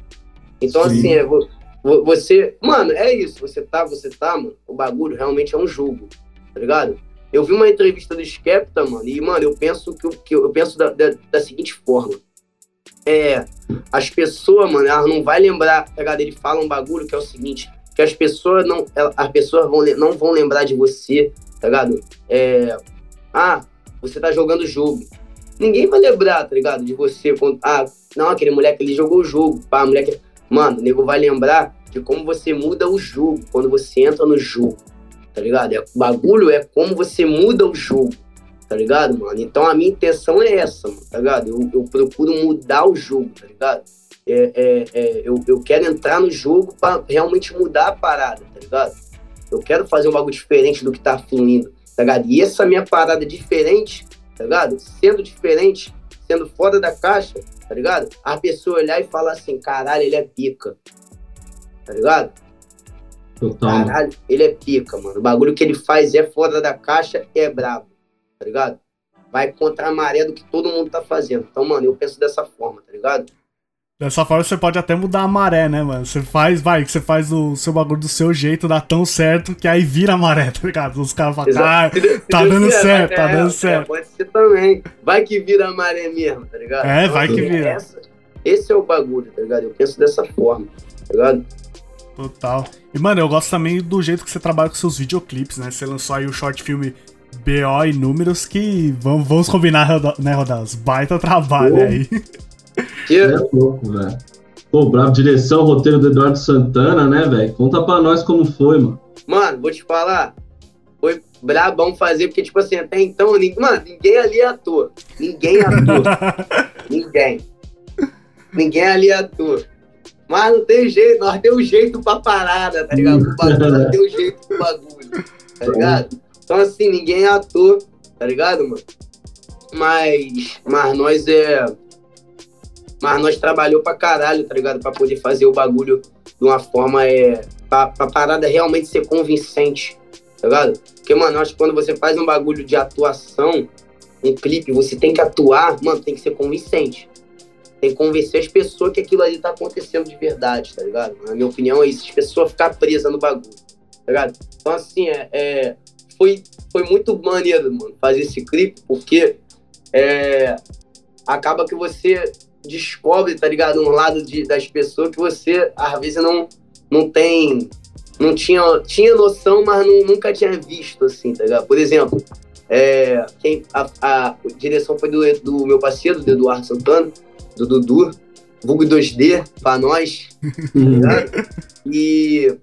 Então, Sim. assim, é, vo- vo- você. Mano, é isso. Você tá, você tá, mano. O bagulho realmente é um jogo, tá ligado? Eu vi uma entrevista do Skepta, mano, e, mano, eu penso que, que eu, penso da, da, da seguinte forma. É. As pessoas, mano, elas não vai lembrar, tá? Ele fala um bagulho que é o seguinte: que as pessoas não. As pessoas vão, não vão lembrar de você, tá ligado? É. Ah, você tá jogando o jogo. Ninguém vai lembrar, tá ligado? De você quando. Ah, não, aquele moleque ele jogou o jogo. Pá, moleque. Mano, o nego vai lembrar de como você muda o jogo quando você entra no jogo. Tá ligado? É, bagulho é como você muda o jogo. Tá ligado, mano? Então a minha intenção é essa, mano, tá ligado? Eu, eu procuro mudar o jogo, tá ligado? É, é, é, eu, eu quero entrar no jogo pra realmente mudar a parada, tá ligado? Eu quero fazer um bagulho diferente do que tá fluindo, tá ligado? E essa minha parada diferente, tá ligado? Sendo diferente, sendo fora da caixa, tá ligado? A pessoa olhar e falar assim, caralho, ele é pica. Tá ligado? Total. Caralho, ele é pica, mano. O bagulho que ele faz é fora da caixa e é brabo, tá ligado? Vai contra a maré do que todo mundo tá fazendo. Então, mano, eu penso dessa forma, tá ligado? Dessa forma você pode até mudar a maré, né, mano? Você faz, vai, que você faz o seu bagulho do seu jeito, dá tão certo que aí vira a maré, [LAUGHS] tá ligado? Os caras falam, ah, tá dando certo, tá é, dando é, certo. Pode ser também. Vai que vira a maré mesmo, tá ligado? É, vai que assim, vira. essa- esse é o bagulho, tá ligado? Eu penso dessa forma, tá ligado? Total. E, mano, eu gosto também do jeito que você trabalha com seus videoclipes, né? Você lançou aí o short filme BO e Números, que vamos, vamos combinar, né, Rodas? Baita trabalho Pô. aí. Que, É louco, velho. Pô, bravo, direção, roteiro do Eduardo Santana, né, velho? Conta pra nós como foi, mano. Mano, vou te falar. Foi brabão fazer, porque, tipo assim, até então, ninguém, mano, ninguém ali é ator. Ninguém é ator. [LAUGHS] ninguém. ninguém ali atua. Mas não tem jeito, nós temos jeito pra parada, tá ligado? [LAUGHS] O bagulho, nós temos jeito pro bagulho, tá ligado? Então, assim, ninguém é ator, tá ligado, mano? Mas, mas nós é. Mas nós trabalhou pra caralho, tá ligado? Pra poder fazer o bagulho de uma forma é. Pra, pra parada realmente ser convincente, tá ligado? Porque, mano, acho que quando você faz um bagulho de atuação, um clipe, você tem que atuar, mano, tem que ser convincente. Tem que convencer as pessoas que aquilo ali tá acontecendo de verdade, tá ligado? Na minha opinião é isso, as pessoas ficar presas no bagulho, tá ligado? Então, assim, é, é, foi, foi muito maneiro, mano, fazer esse clipe, porque é, acaba que você descobre, tá ligado? Um lado de, das pessoas que você, às vezes, não, não tem. Não tinha, tinha noção, mas não, nunca tinha visto, assim, tá ligado? Por exemplo, é, quem, a, a, direção foi do, do meu parceiro, do Eduardo Santana, do Dudu, Vulgo 2D, pra nós, tá ligado? E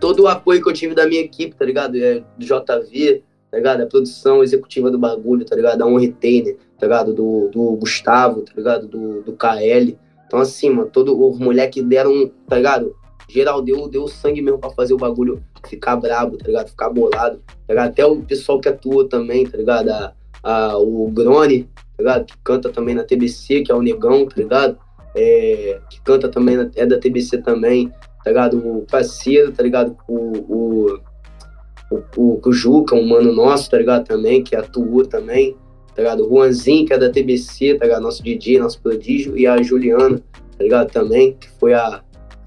todo o apoio que eu tive da minha equipe, tá ligado? É, do JV, tá ligado? A produção executiva do bagulho, tá ligado? Da On Retainer, tá ligado? Do, do Gustavo, tá ligado? Do, do KL. Então, assim, mano, todo os moleques deram, tá ligado? Geral deu, deu sangue mesmo pra fazer o bagulho ficar brabo, tá ligado? Ficar bolado, tá ligado? Até o pessoal que atua também, tá ligado? A, a, o Grone, tá ligado? Que canta também na TBC, que é o Negão, tá ligado? É, que canta também, na, é da TBC também, tá ligado? O parceiro, tá ligado? O, o, o, o, o Juca, um mano nosso, tá ligado? Também, que atua também, tá ligado? O Juanzinho, que é da TBC, tá ligado? Nosso DJ, nosso prodígio, e a Juliana, tá ligado? Também, que foi a,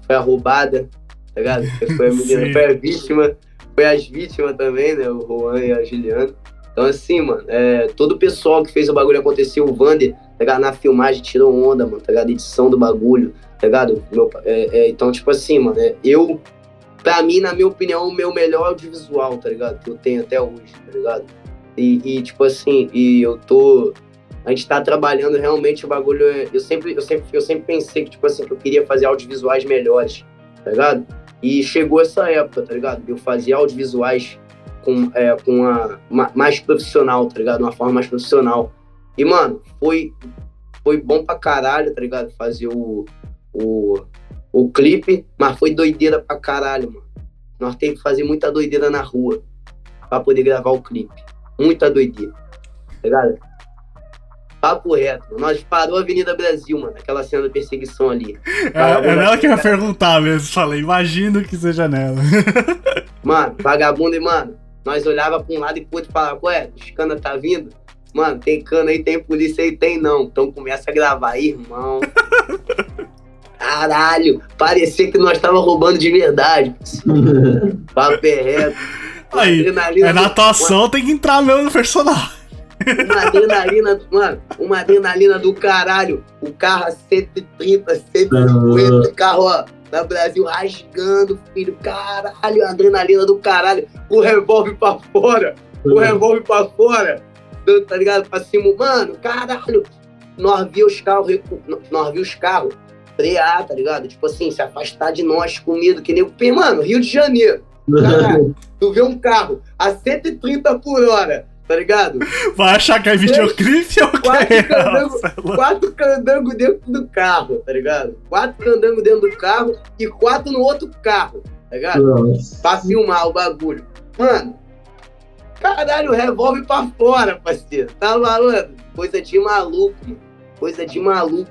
foi a roubada, tá ligado? Foi a menina, [LAUGHS] foi a vítima, foi as vítimas também, né? O Juan e a Juliana. Então, assim, mano, é, todo o pessoal que fez o bagulho acontecer, o Vander, tá ligado? Na filmagem tirou onda, mano, tá ligado? Edição do bagulho, tá ligado? Meu, é, é, então, tipo assim, mano, é, eu, pra mim, na minha opinião, o meu melhor audiovisual, tá ligado? Que eu tenho até hoje, tá ligado? E, e, tipo assim, e eu tô. A gente tá trabalhando realmente o bagulho. é- Eu sempre, eu sempre, eu sempre pensei que, tipo assim, que eu queria fazer audiovisuais melhores, tá ligado? E chegou essa época, tá ligado? Eu fazer audiovisuais com, é, com uma, uma- mais profissional, tá ligado? Uma forma mais profissional. E, mano, foi, foi bom pra caralho, tá ligado? Fazer o, o, o clipe, mas foi doideira pra caralho, mano. Nós temos que fazer muita doideira na rua pra poder gravar o clipe. Muita doideira, tá ligado? Papo reto. mano. Nós parou a Avenida Brasil, mano. Aquela cena da perseguição ali. É, é nela que eu ia perguntar mesmo. Falei, imagino que seja nela. [LAUGHS] Mano, vagabundo, e, mano, nós olhava pra um lado e pro outro e falava, ué, os cana tá vindo? Mano, tem cana aí, tem polícia aí, tem não. Então começa a gravar, irmão. [LAUGHS] Caralho, parecia que nós tava roubando de verdade. [LAUGHS] Papo é reto. Aí, adrenalina é na do- atuação, tem que entrar mesmo no personagem. Uma adrenalina, mano, uma adrenalina do caralho. O carro a 130, 150, o carro, ó, na Brasil rasgando, filho. Caralho, a adrenalina do caralho. O revólver pra fora, o revólver pra fora. Tá ligado? Pra cima, mano, caralho. Nós via os carros, nós via os carros frear, tá ligado? Tipo assim, se afastar de nós com medo, que nem o mano, Rio de Janeiro. Caralho, tu vê um carro a 130 por hora, tá ligado? Vai achar que é videoclipe ou que Quatro é? candangos Nossa, quatro candangos dentro do carro, tá ligado? Quatro candangos dentro do carro e quatro no outro carro, tá ligado? Nossa. Pra filmar o bagulho. Mano, caralho, revólver pra fora, parceiro. Tá malandro? Coisa de maluco, mano. Coisa de maluco.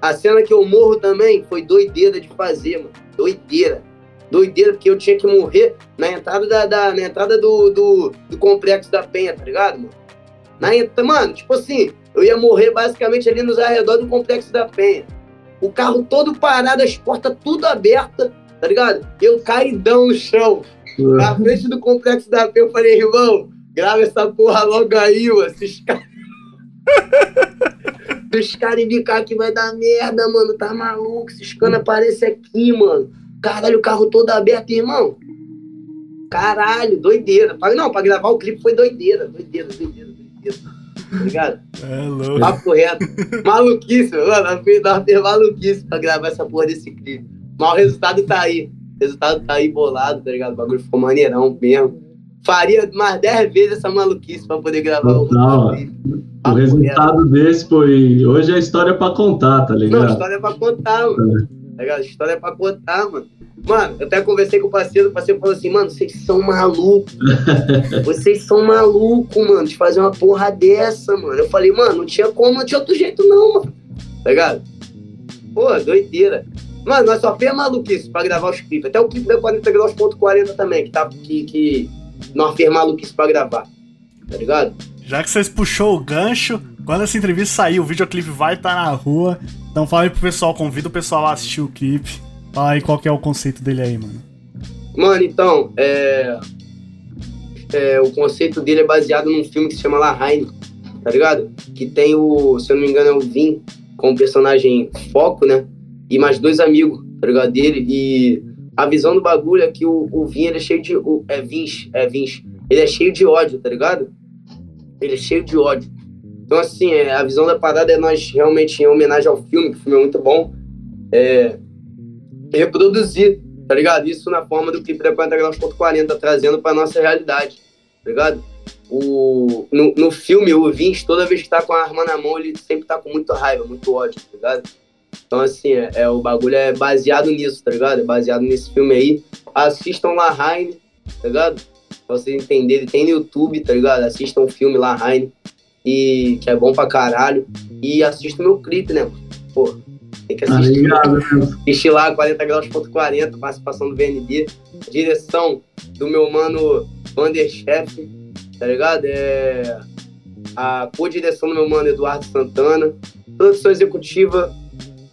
A cena que eu morro também foi doideira de fazer, mano. Doideira. Doideira, porque eu tinha que morrer na entrada, da, da- na entrada do, do, do complexo da Penha, tá ligado, mano? Na entrada, mano, tipo assim, eu ia morrer basicamente ali nos arredores do complexo da Penha. O carro todo parado, as portas tudo abertas, tá ligado? Eu caidão no chão. Na frente do complexo da Penha, eu falei, irmão, grava essa porra logo aí, mano. Esses [LAUGHS] caras. Esses caras bicar aqui vai dar merda, mano. Tá maluco? Esses caras aparecem aqui, mano. Caralho, o carro todo aberto, irmão. Caralho, doideira. Pra- Não, pra gravar o clipe foi doideira. Doideira, doideira, doideira. Tá ligado? É louco. Papo reto. Maluquice, mano. Nós fez maluquice pra gravar essa porra desse clipe. Mas o resultado tá aí. O resultado tá aí bolado, tá ligado? O bagulho ficou maneirão mesmo. faria mais 10 vezes essa maluquice pra poder gravar o clipe. O resultado desse foi. Hoje é história pra contar, tá Não, ligado? história é pra contar, mano. Tá ligado? História é pra contar, mano. Mano, eu até conversei com o parceiro, o parceiro falou assim, mano, vocês são malucos. [LAUGHS] vocês são malucos, mano, de fazer uma porra dessa, mano. Eu falei, mano, não tinha como, não tinha outro jeito, não, mano. Tá ligado? Pô, doideira. Mano, nós só fez maluquice pra gravar os clipes. Até o clipe da 40 graus ponto 40 também, que tá. Que, que nós fez maluquice pra gravar. Tá ligado? Já que vocês puxou o gancho, quando essa entrevista sair, o videoclipe vai estar na rua. Então fala aí pro pessoal, convida o pessoal a assistir o clipe. Fala aí qual que é o conceito dele aí, mano. Mano, então, é... é, O conceito dele é baseado num filme que se chama La Haine, tá ligado? Que tem o, se eu não me engano, é o Vin, com o personagem Foco, né? E mais dois amigos, tá ligado? Dele. E a visão do bagulho é que o, o Vin, ele é cheio de. O, é Vinch, é Vinch. Ele é cheio de ódio, tá ligado? Ele é cheio de ódio. Então, assim, é, a visão da parada é nós realmente, em homenagem ao filme, que o filme é muito bom, é, reproduzir, tá ligado? Isso na forma do clipe da 40 graus ponto 40, trazendo pra nossa realidade, tá ligado? O, no, no filme, o Vince, toda vez que tá com a arma na mão, ele sempre tá com muita raiva, muito ódio, tá ligado? Então, assim, é, é, o bagulho é baseado nisso, tá ligado? É baseado nesse filme aí. Assistam La Haine, tá ligado? Pra vocês entenderem. Tem no YouTube, tá ligado? Assistam o filme La Haine, e, que é bom pra caralho. E assistam meu clipe, né, mano? Pô, tem que Tá assistir. né? Assistir lá 40 graus ponto 40, participação do VND. Direção do meu mano Vander Chef, tá ligado? É a co-direção do meu mano Eduardo Santana. Produção executiva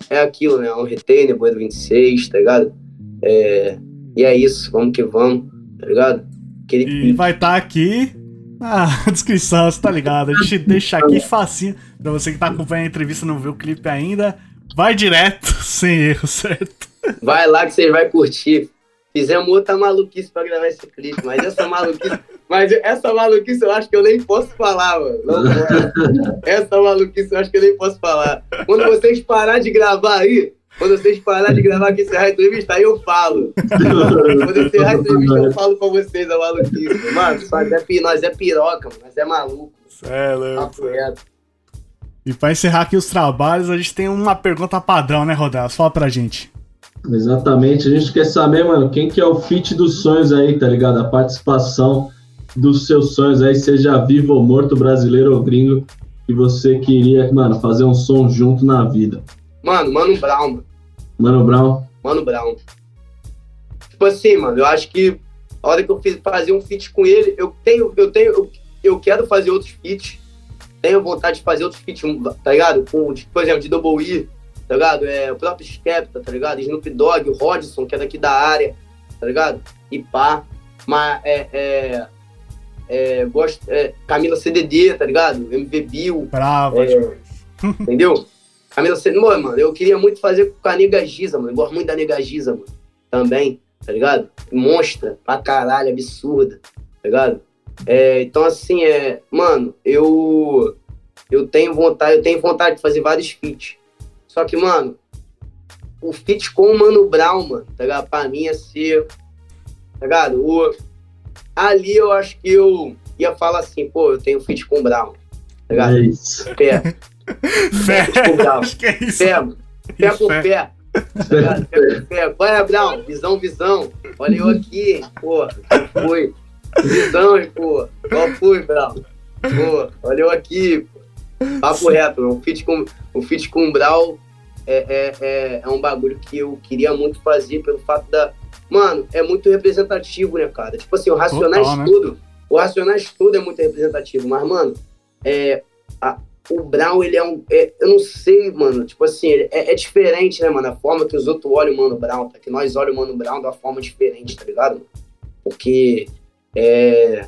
é aquilo, né? Um retainer, Bueno 26, tá ligado? É, e é isso, vamos que vamos, tá ligado? Aquele E pique. vai estar aqui na [LAUGHS] descrição, você tá ligado? A gente deixa aqui facinho pra você que tá acompanhando a entrevista e não viu o clipe ainda. Vai direto, [LAUGHS] sem erro, certo? Vai lá que vocês vão curtir. Fizemos outra maluquice pra gravar esse clipe, mas essa maluquice. Mas essa maluquice eu acho que eu nem posso falar, mano. Pode. Essa maluquice eu acho que eu nem posso falar. Quando vocês parar de gravar aí, quando vocês parar de gravar aqui encerrar a entrevista, aí eu falo. Quando eu encerrar a entrevista, eu falo pra vocês a maluquice. Mano, nós é, pi- nós é piroca, mano. Nós é maluco. É, Papo reto. E pra encerrar aqui os trabalhos, a gente tem uma pergunta padrão, né, Rodas? Fala pra gente. Exatamente. A gente quer saber, mano, quem que é o fit dos sonhos aí, tá ligado? A participação dos seus sonhos aí, seja vivo ou morto, brasileiro ou gringo, que você queria, mano, fazer um som junto na vida. Mano, Mano Brown, mano. Brown, Mano Brown. Tipo assim, mano, eu acho que a hora que eu fiz fazer um feat com ele, eu tenho, eu tenho, eu, eu quero fazer outros feats. Tenho vontade de fazer outros feats, tá ligado? Com, tipo, por exemplo, de Double E, tá ligado? É, o próprio Skepta, tá ligado? Snoop Dogg, o Rodson, que é daqui da área, tá ligado? E pá. Mas é. é, é gosto, é, Camila CDD, tá ligado? MV Bill, Brava, É. entendeu? [LAUGHS] Camila CDD, Mano, eu queria muito fazer com a Nega Giza, mano. Eu gosto muito da Nega Giza, mano. Também, tá ligado? Monstra pra caralho, absurda, tá ligado? É, então, assim, é. Mano, eu. Eu tenho vontade, eu tenho vontade de fazer vários feats. Só que, mano, o feat com o Mano Brown, mano, tá ligado? Pra mim ia ser. Tá ligado? O, ali eu acho que eu ia falar assim, pô, eu tenho feat com o Brown. Tá ligado? é isso. Pé, [LAUGHS] Fé, acho que é isso. com Fé. Pé com pé. Qual é, Brown? Visão, visão. Olha eu aqui, pô. Foi? Visão, pô. Qual foi, Brown? Pô, olha eu aqui, pô. Papo reto, o feat com, o feat com o Brown é, é, é, é um bagulho que eu queria muito fazer pelo fato da. Mano, é muito representativo, né, cara? Tipo assim, o Racionais Total, né? tudo. O Racionais tudo é muito representativo, mas, mano, é, a- o Brown, ele é um. é- eu não sei, mano. Tipo assim, ele- é, é diferente, né, mano? A forma que os outros olham o Mano Brown, tá? Que nós olhamos o Mano Brown de uma forma diferente, tá ligado? Porque é.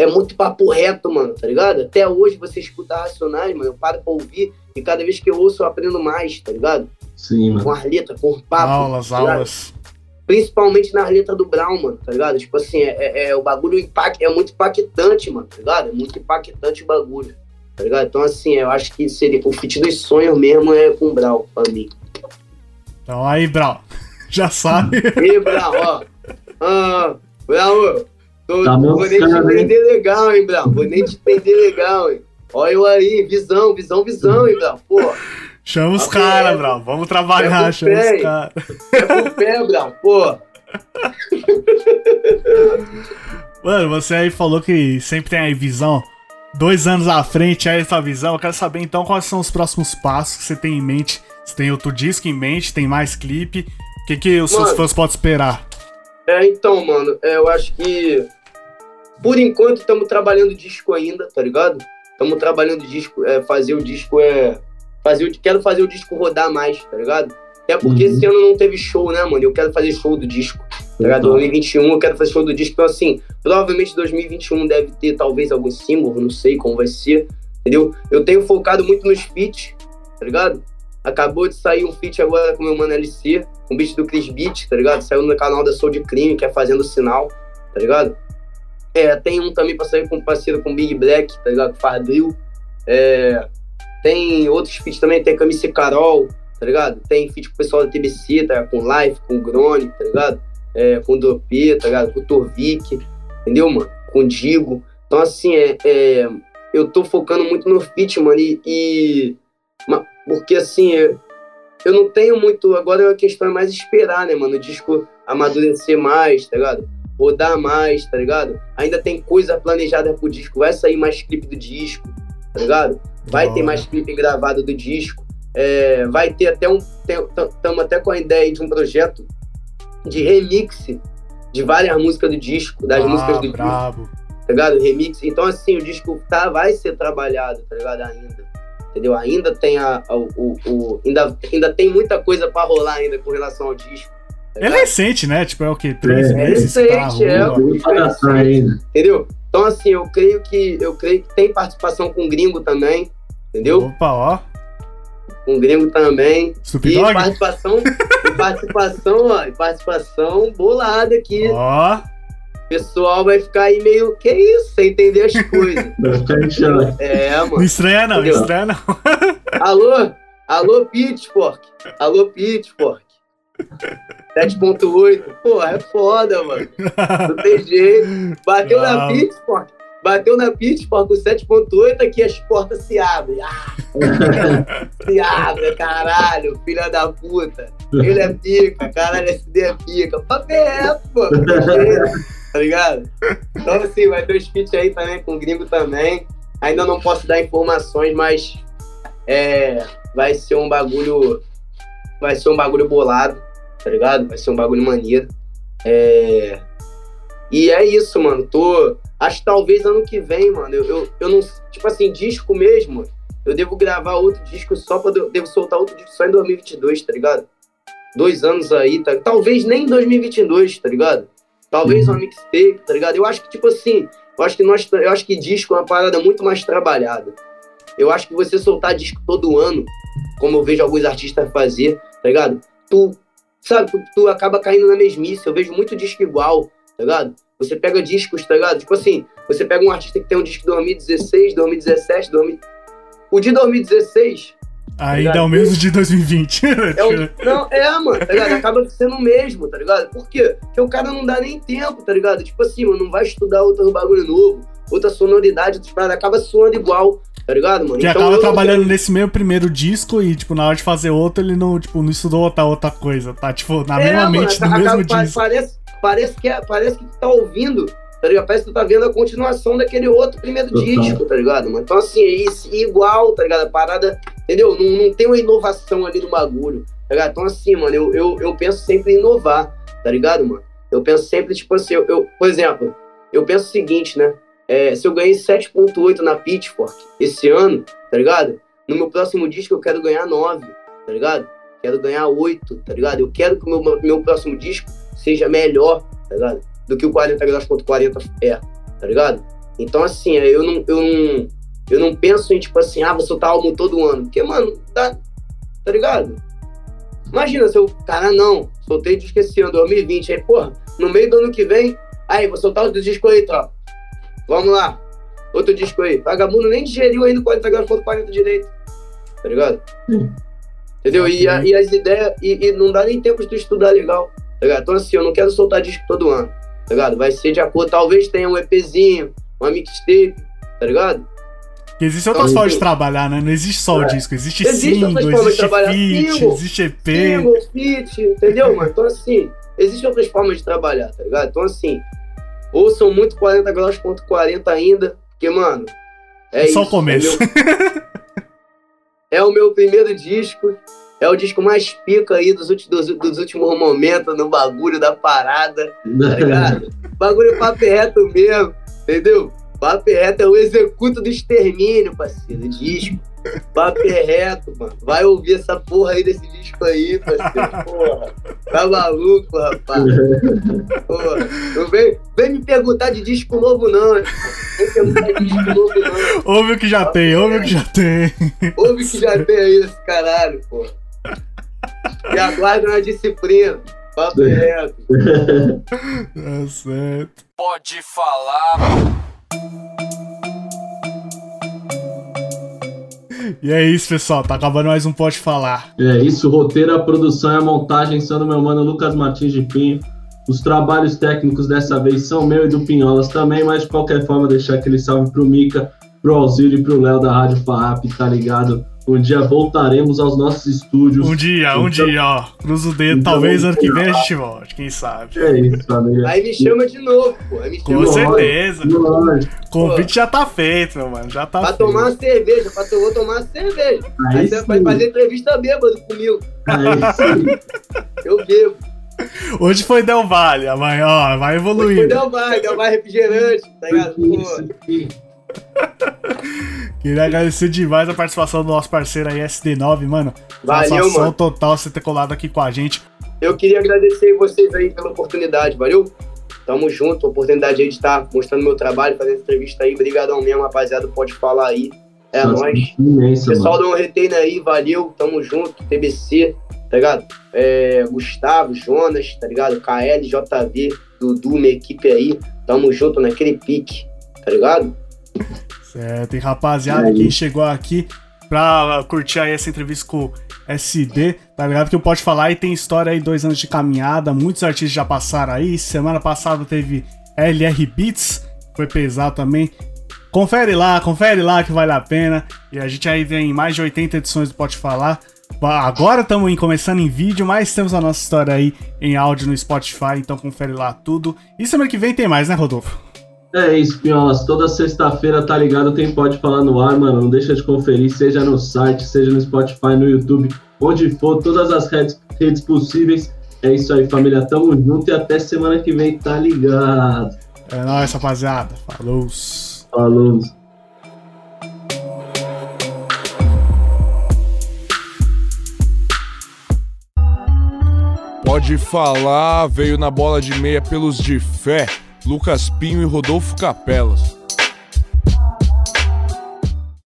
É muito papo reto, mano, tá ligado? Até hoje você escuta Racionais, mano. Eu paro pra ouvir e cada vez que eu ouço eu aprendo mais, tá ligado? Sim, mano. Com as letras, com o papo. Aulas, tá aulas. Principalmente nas letras do Brown, mano, tá ligado? Tipo assim, é, é- é- o bagulho impact, é muito impactante, mano, tá ligado? É muito impactante o bagulho, tá ligado? Então, assim, eu acho que seria o feat dos sonhos mesmo é com o Brown, pra mim. Então aí, Brau, [LAUGHS] já sabe. E, Brown, ó. Ah, Brown, Tô, Tá vou nem te prender legal, hein, Brau? Vou nem te prender legal, hein? Olha eu aí, visão, visão, visão, hein, Brau? Pô, Chama os Ok. caras, Brau. Vamos trabalhar, É chama os caras. é por pé, Brau, pô. Mano, você aí falou que sempre tem aí visão. Dois anos à frente aí essa visão. Eu quero saber então quais são os próximos passos que você tem em mente. Você tem outro disco em mente, tem mais clipe. O que, que os seus Mano. fãs podem esperar? É, então, mano, é, eu acho que por enquanto estamos trabalhando disco ainda, tá ligado? Estamos trabalhando disco, é, fazer o disco é. Fazer quero fazer o disco rodar mais, tá ligado? Até porque Uhum. esse ano não teve show, né, mano? Eu quero fazer show do disco. Tá ligado? 2021 eu quero fazer show do disco. Então, assim, provavelmente 2021 deve ter talvez algum símbolo, não sei como vai ser, entendeu? Eu tenho focado muito nos feats, tá ligado? Acabou de sair um feat agora com o meu mano LC, um beat do Chris Beat, tá ligado? Saiu no canal da Soul de Crime, que é Fazendo Sinal, tá ligado? É, tem um também pra sair com parceiro com Big Black, tá ligado? Fardril. É, tem outros feats também, tem Camisa e Carol, tá ligado? Tem feat com o pessoal da TBC, tá ligado? Com Life, com o Grone, tá ligado? É, com o Dopê, tá ligado? Com o Torvik, entendeu, mano? Com o Digo. Então, assim, é, é, eu tô focando muito no feat, mano, e... e porque, assim, é, eu não tenho muito... Agora a questão é mais esperar, né, mano? O disco amadurecer mais, tá ligado? Rodar mais, tá ligado? Ainda tem coisa planejada pro disco. Vai sair mais clipe do disco, tá ligado? Vai Da ter mais clipe gravado do disco. É, vai ter até um. Estamos até com a ideia de um projeto de remix de várias músicas do disco, das Ah, músicas do disco, brabo. tá ligado? Remix. Então, assim, o disco tá, vai ser trabalhado, tá ligado? Ainda. Entendeu? Ainda tem a. a- o, o- ainda, ainda tem muita coisa pra rolar ainda com relação ao disco. tá É recente, né? Tipo, é o quê? Três É, meses recente, é. Pra gastar ainda. Entendeu? Então, assim, eu creio que. Eu creio que tem participação com gringo também. Entendeu? Opa, ó. Com gringo também. Snoop E participação, [LAUGHS] participação, ó, participação bolada aqui. Ó. O pessoal vai ficar aí meio, que isso, sem entender as coisas. Vai ficar em choque. É, Não mano. estranha não, não Entendeu? estranha não. [LAUGHS] Alô? Alô, Pitchfork. Alô, Pitchfork. 7.8. Porra, é foda, mano. Não tem jeito. Bateu na Bravo. Pitchfork. Bateu na Pitchfork com 7.8, aqui as portas se abrem. Ah, [LAUGHS] se abre, caralho, filha da puta. Ele é pica, caralho, SD é pica. Papo é pô. Tá ligado? Então, assim, vai ter os feats aí também com gringo também. Ainda não posso dar informações, mas é, vai ser um bagulho. Vai ser um bagulho bolado, tá ligado? Vai ser um bagulho maneiro. É, e é isso, mano. Tô. Acho que talvez ano que vem, mano. Eu, eu, eu não. Tipo assim, disco mesmo. Eu devo gravar outro disco só pra. Devo soltar outro disco só em 2022, tá ligado? Dois anos aí, tá? Talvez nem em 2022, tá ligado? Talvez uma mixtape, tá ligado? Eu acho que, tipo assim. Eu acho que, nós, eu acho que disco é uma parada muito mais trabalhada. Eu acho que você soltar disco todo ano, como eu vejo alguns artistas fazer, tá ligado? Tu, sabe, tu, tu acaba caindo na mesmice. Eu vejo muito disco igual, tá ligado? Você pega discos, tá ligado? Tipo assim, você pega um artista que tem um disco de 2016, 2017, 2000... O de 2016 Ainda é o mesmo de 2020. [LAUGHS] é um... Não, é, mano, tá ligado? Acaba sendo o mesmo, tá ligado? Por quê? Porque o cara não dá nem tempo, tá ligado? Tipo assim, mano, não vai estudar outro bagulho novo, outra sonoridade, outras paradas, acaba soando igual, tá ligado, mano? Que Então, acaba trabalhando nesse mesmo primeiro disco e, tipo, na hora de fazer outro, ele não, tipo, não estudou outra, outra coisa. Tá, tipo, na É, mesma mano, mente do acaba- mesmo disco. Parece, parece, que é, parece que tu tá ouvindo, tá ligado? Parece que tu tá vendo a continuação daquele outro primeiro Total. disco, tá ligado, mano? Então, assim, é isso, igual, tá ligado? A parada, entendeu? Não, não tem uma inovação ali no bagulho, tá ligado? Então, assim, mano, eu, eu, eu penso sempre em inovar, tá ligado, mano? Eu penso sempre, tipo assim, eu, eu- por exemplo, eu penso o seguinte, né? É, se eu ganhei 7.8 na Pitchfork esse ano, tá ligado? No meu próximo disco eu quero ganhar 9, tá ligado? Quero ganhar 8, tá ligado? Eu quero que o meu, meu próximo disco seja melhor, tá ligado? Do que o 40 graus.40 é, tá ligado? Então, assim, eu não, eu não, eu não penso em, tipo assim, ah, vou soltar álbum todo ano. Porque, mano, tá, tá ligado? Imagina se eu, cara, não, soltei disco esse ano, 2020, aí, porra, no meio do ano que vem, aí, vou soltar outro disco aí, tropa. Vamos lá, outro disco aí. Vagabundo nem digeriu ainda o 40 graus.40 direito, tá ligado? Entendeu? E, e as ideias, e, e não dá nem tempo de tu estudar legal, tá ligado? Então, assim, eu não quero soltar disco todo ano. tá ligado? Vai ser de acordo, talvez tenha um EPzinho, uma mixtape, tá ligado? Porque existem outras formas de trabalhar, né? Não existe só o disco, existe, Existe single, existe feat, Single, existe EP. Single, feat, entendeu, mano? Então, assim, existem outras formas de trabalhar, tá ligado? Então, assim, ouçam muito 40 graus ponto 40 ainda, porque, mano, é Só o isso, começo. [LAUGHS] É o meu primeiro disco, é o disco mais pica aí dos últimos, dos, dos últimos momentos no bagulho da parada, tá ligado? [LAUGHS] bagulho papo reto mesmo, entendeu? Papo reto é o executo do extermínio, parceiro, disco. Papo reto, mano. Vai ouvir essa porra aí desse disco aí, parceiro. Porra. Tá maluco, rapaz. Porra. Não vem, vem me perguntar de disco novo, não. Vem perguntar de disco novo, não. Ouve o que já tem, ouve o que já tem. Ouve que já tem aí nesse caralho, porra. E aguarda uma disciplina. Papo [LAUGHS] reto. Tá certo. Pode falar. E é isso, pessoal. Tá acabando mais um Pode Falar. É isso, o roteiro, a produção e a montagem são do meu mano Lucas Martins de Pinho. Os trabalhos técnicos dessa vez são meu e do Pinholas também, mas de qualquer forma deixar aquele salve pro Mica, pro Auxílio e pro Léo da Rádio Farrap, tá ligado? Um dia voltaremos aos nossos estúdios. Um dia, um Então- dia, ó. Cruza o dedo. Então, Talvez ano que vem a gente volte, quem sabe. É isso, família. Aí me chama de novo, pô. Aí me Com chama de novo. certeza. O convite já tá feito, meu mano. Já tá Pra feito. tomar uma cerveja, pra vou tomar uma cerveja. Aí, Aí você sim. vai fazer entrevista bêbado comigo. Aí [LAUGHS] sim. Eu bebo. Hoje foi Del Valle, amanhã, ó, vai Foi evoluindo. Del Mar, Del Mar refrigerante, tá ligado? Pô. [LAUGHS] Queria agradecer demais a participação do nosso parceiro aí, SD9, mano. Valeu, mano. total você ter colado aqui com a gente. Eu queria agradecer vocês aí pela oportunidade, valeu? Tamo junto, oportunidade aí de estar mostrando meu trabalho, fazendo entrevista aí. Obrigadão mesmo, rapaziada, pode falar aí. É Nossa, nóis. Imensa, Pessoal mano. do Retain aí, valeu, tamo junto, TBC, tá ligado? É, Gustavo, Jonas, tá ligado? KL, JV, Dudu, minha equipe aí, tamo junto naquele pique, tá ligado? Certo, e rapaziada, quem chegou aqui pra curtir aí essa entrevista com SD, tá ligado? Que eu pode falar e tem história aí, dois anos de caminhada, muitos artistas já passaram aí. Semana passada teve LR Beats, foi pesado também. Confere lá, confere lá que vale a pena. E a gente aí tem mais de 80 edições do Pode Falar. Agora estamos começando em vídeo, mas temos a nossa história aí em áudio no Spotify, então confere lá tudo. E semana que vem tem mais, né, Rodolfo? É isso, Pinholas. Toda sexta-feira, tá ligado? Tem Pode Falar no ar, mano. Não deixa de conferir, seja no site, seja no Spotify, no YouTube, onde for, todas as redes, redes possíveis. É isso aí, família. Tamo junto e até semana que vem, tá ligado? É nóis, rapaziada. Falou. Falou. Pode falar, veio na bola de meia pelos de fé, Lucas Pinho e Rodolfo Capelas.